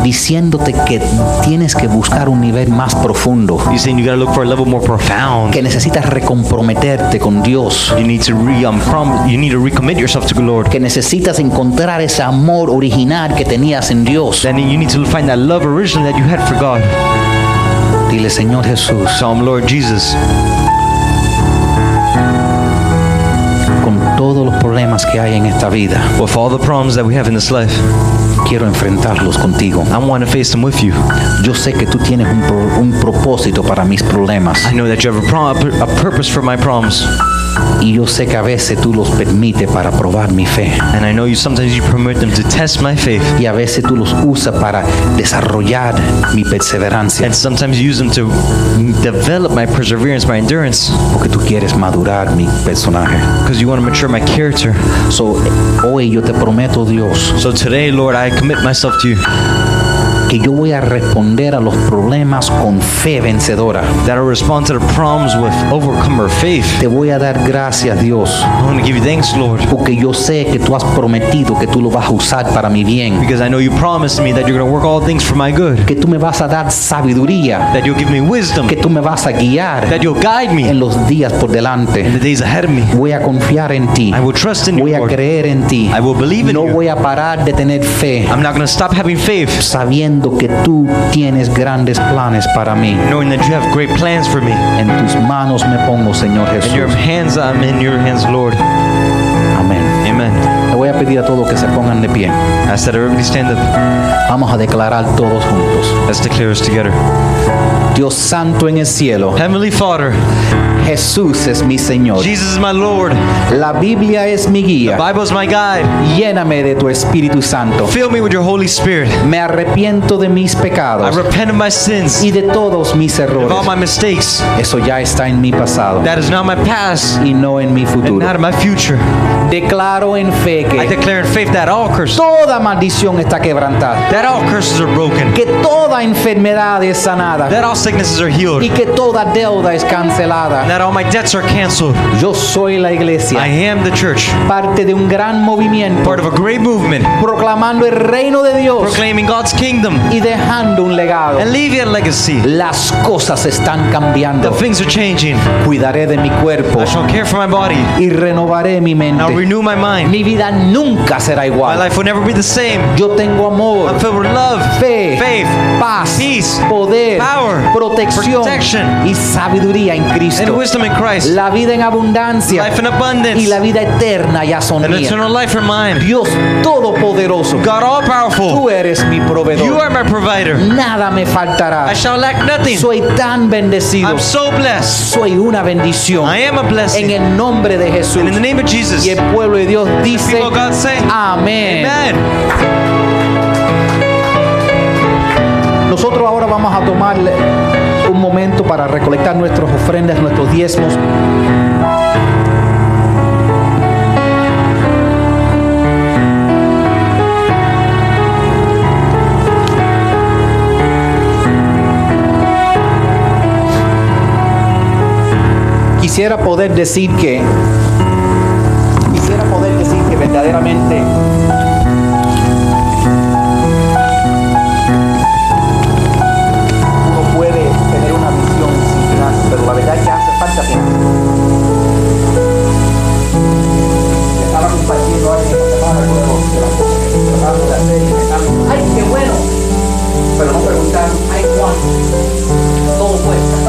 diciéndote que tienes que buscar un nivel más profundo, saying you gotta look for a level more profound. que necesitas recomprometerte con Dios, You need to re um, prom- you need to recommit yourself to the Lord. que necesitas encontrar ese amor original que tenías en Dios. Then you need to find that love originally that you had for God. Dile, Señor Jesús, um, Lord Jesus, problemas que hay en esta vida, with all the problems that we have in this life, quiero enfrentarlos contigo. I want to face them with you. Yo sé que tú tienes un, pro- un propósito para mis problemas I know that you have a, pro- a purpose for my problems, y yo sé que a veces tú los permites para probar mi fe. And I know you sometimes you permit them to test my faith, y a veces tú los usas para desarrollar mi perseverancia. And sometimes you use them to develop my perseverance, my endurance, porque tú quieres madurar mi personaje. because you want to mature my character. So, hoy yo te prometo Dios So today, Lord, I commit myself to you que yo voy a responder a los problemas con fe vencedora. that I respond to the problems with overcomer faith. Te voy a dar gracias Dios I want to give you thanks, Lord, porque yo sé que tú has prometido que tú lo vas a usar para mi bien, because I know you promised me that you're going to work all things for my good, que tú me vas a dar sabiduría, that you'll give me wisdom, que tú me vas a guiar that you'll guide me en los días por in delante. the days ahead of me. Voy a confiar en ti. I will trust in you, Voy a Lord. creer en ti. I will believe in No you. voy a parar de tener fe, I'm not going to stop having faith, sabiendo que tú tienes grandes planes para mí. knowing that you have great plans for me. En tus manos me pongo, Señor In your Jesús. hands, I'm in your hands, Lord. Amén. Amen. Le voy a pedir a todos que se pongan de pie. I said, everybody stand up. Vamos a declarar todos juntos. Let's declare this together. Dios Santo en el cielo, Heavenly Father, Jesús es mi Señor. Jesus is my Lord. La Biblia es mi The guía. Bible is my guide. Lléname de tu Espíritu Santo. Fill me with your Holy Spirit. Me arrepiento de mis I pecados repent of my sins, y de todos mis of all errores. my mistakes. Eso ya está en mi pasado That is not my past y no en mi and futuro. not in my future. Declaro en fe I que declare in faith that all curses, toda maldición está quebrantada, that all curses are broken, que toda enfermedad es sanada that all sicknesses are healed, y que toda deuda es cancelada. that all my debts are canceled. Yo soy la I iglesia, am the church, parte de un gran movimiento, part of a great movement, proclamando el reino de Dios proclaiming God's kingdom y dejando un legado. and leaving a legacy. Las cosas están The cambiando. things are changing. Cuidaré de mi cuerpo I shall care for my body. y renovaré mi And I'll mente. renew my mind. Mi vida nunca será My igual. life will never be the same. Yo tengo amor, I'm filled with love, fe, faith, paz, peace, poder, power, protección protection, y sabiduría en and Cristo. wisdom in Christ. La vida en abundancia Life in abundance. y la vida eterna ya son And eternal life are mine. Dios Todopoderoso, God all powerful. tú eres mi You proveedor. are my provider. Nada me faltará. I shall lack nothing. Soy tan bendecido. I'm so blessed. Soy una bendición. I am a En blessing. el nombre de Jesús. And in the name of Jesus, Y el pueblo de Dios dice, amén. Vamos a tomar un momento para recolectar nuestras ofrendas, nuestros diezmos. Quisiera poder decir que quisiera poder decir que verdaderamente Pero no preguntaron, ¡ay, cuánto! Todo cuesta.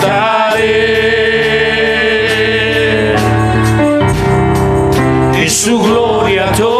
Levantaré. Y su gloria tocaré.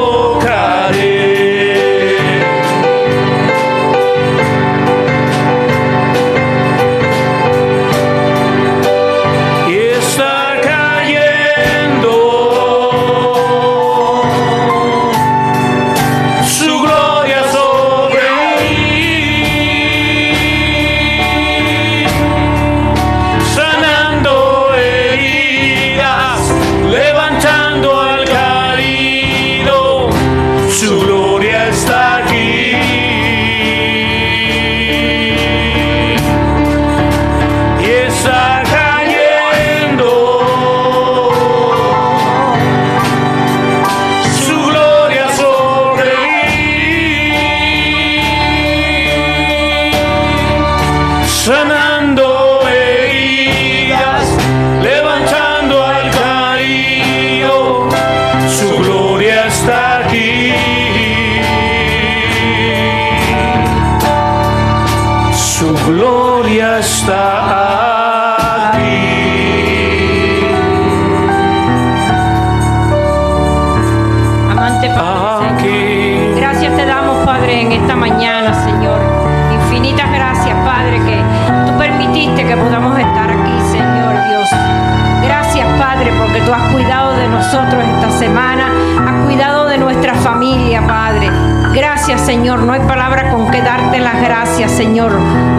Señor,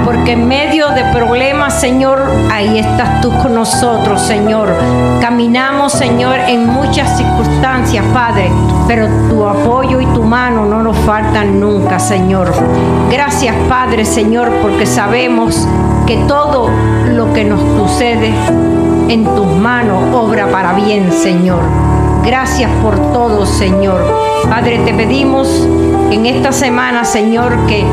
porque en medio de problemas, Señor, ahí estás tú con nosotros, Señor. Caminamos, Señor, en muchas circunstancias, Padre, pero tu apoyo y tu mano no nos faltan nunca, Señor. Gracias, Padre, Señor, porque sabemos que todo lo que nos sucede en tus manos obra para bien, Señor. Gracias por todo, Señor. Padre, te pedimos en esta semana, Señor, que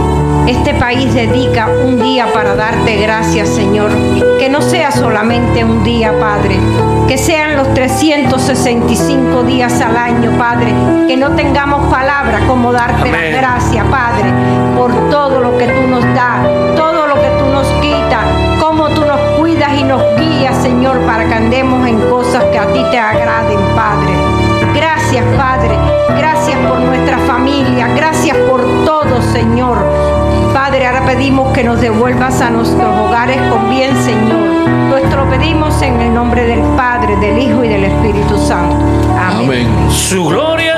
este país dedica un día para darte gracias, Señor. Que no sea solamente un día, Padre. Que sean los 365 días al año, Padre. Que no tengamos palabra como darte las gracias, Padre, por todo lo que tú nos das, todo lo que tú nos quitas, cómo tú nos cuidas y nos guías, Señor, para que andemos en cosas que a ti te agraden, Padre. Gracias, Padre. Gracias por nuestra familia. Gracias por todo, Señor. Padre, ahora pedimos que nos devuelvas a nuestros hogares con bien, Señor. Nuestro pedimos en el nombre del Padre, del Hijo y del Espíritu Santo. Amén. Su gloria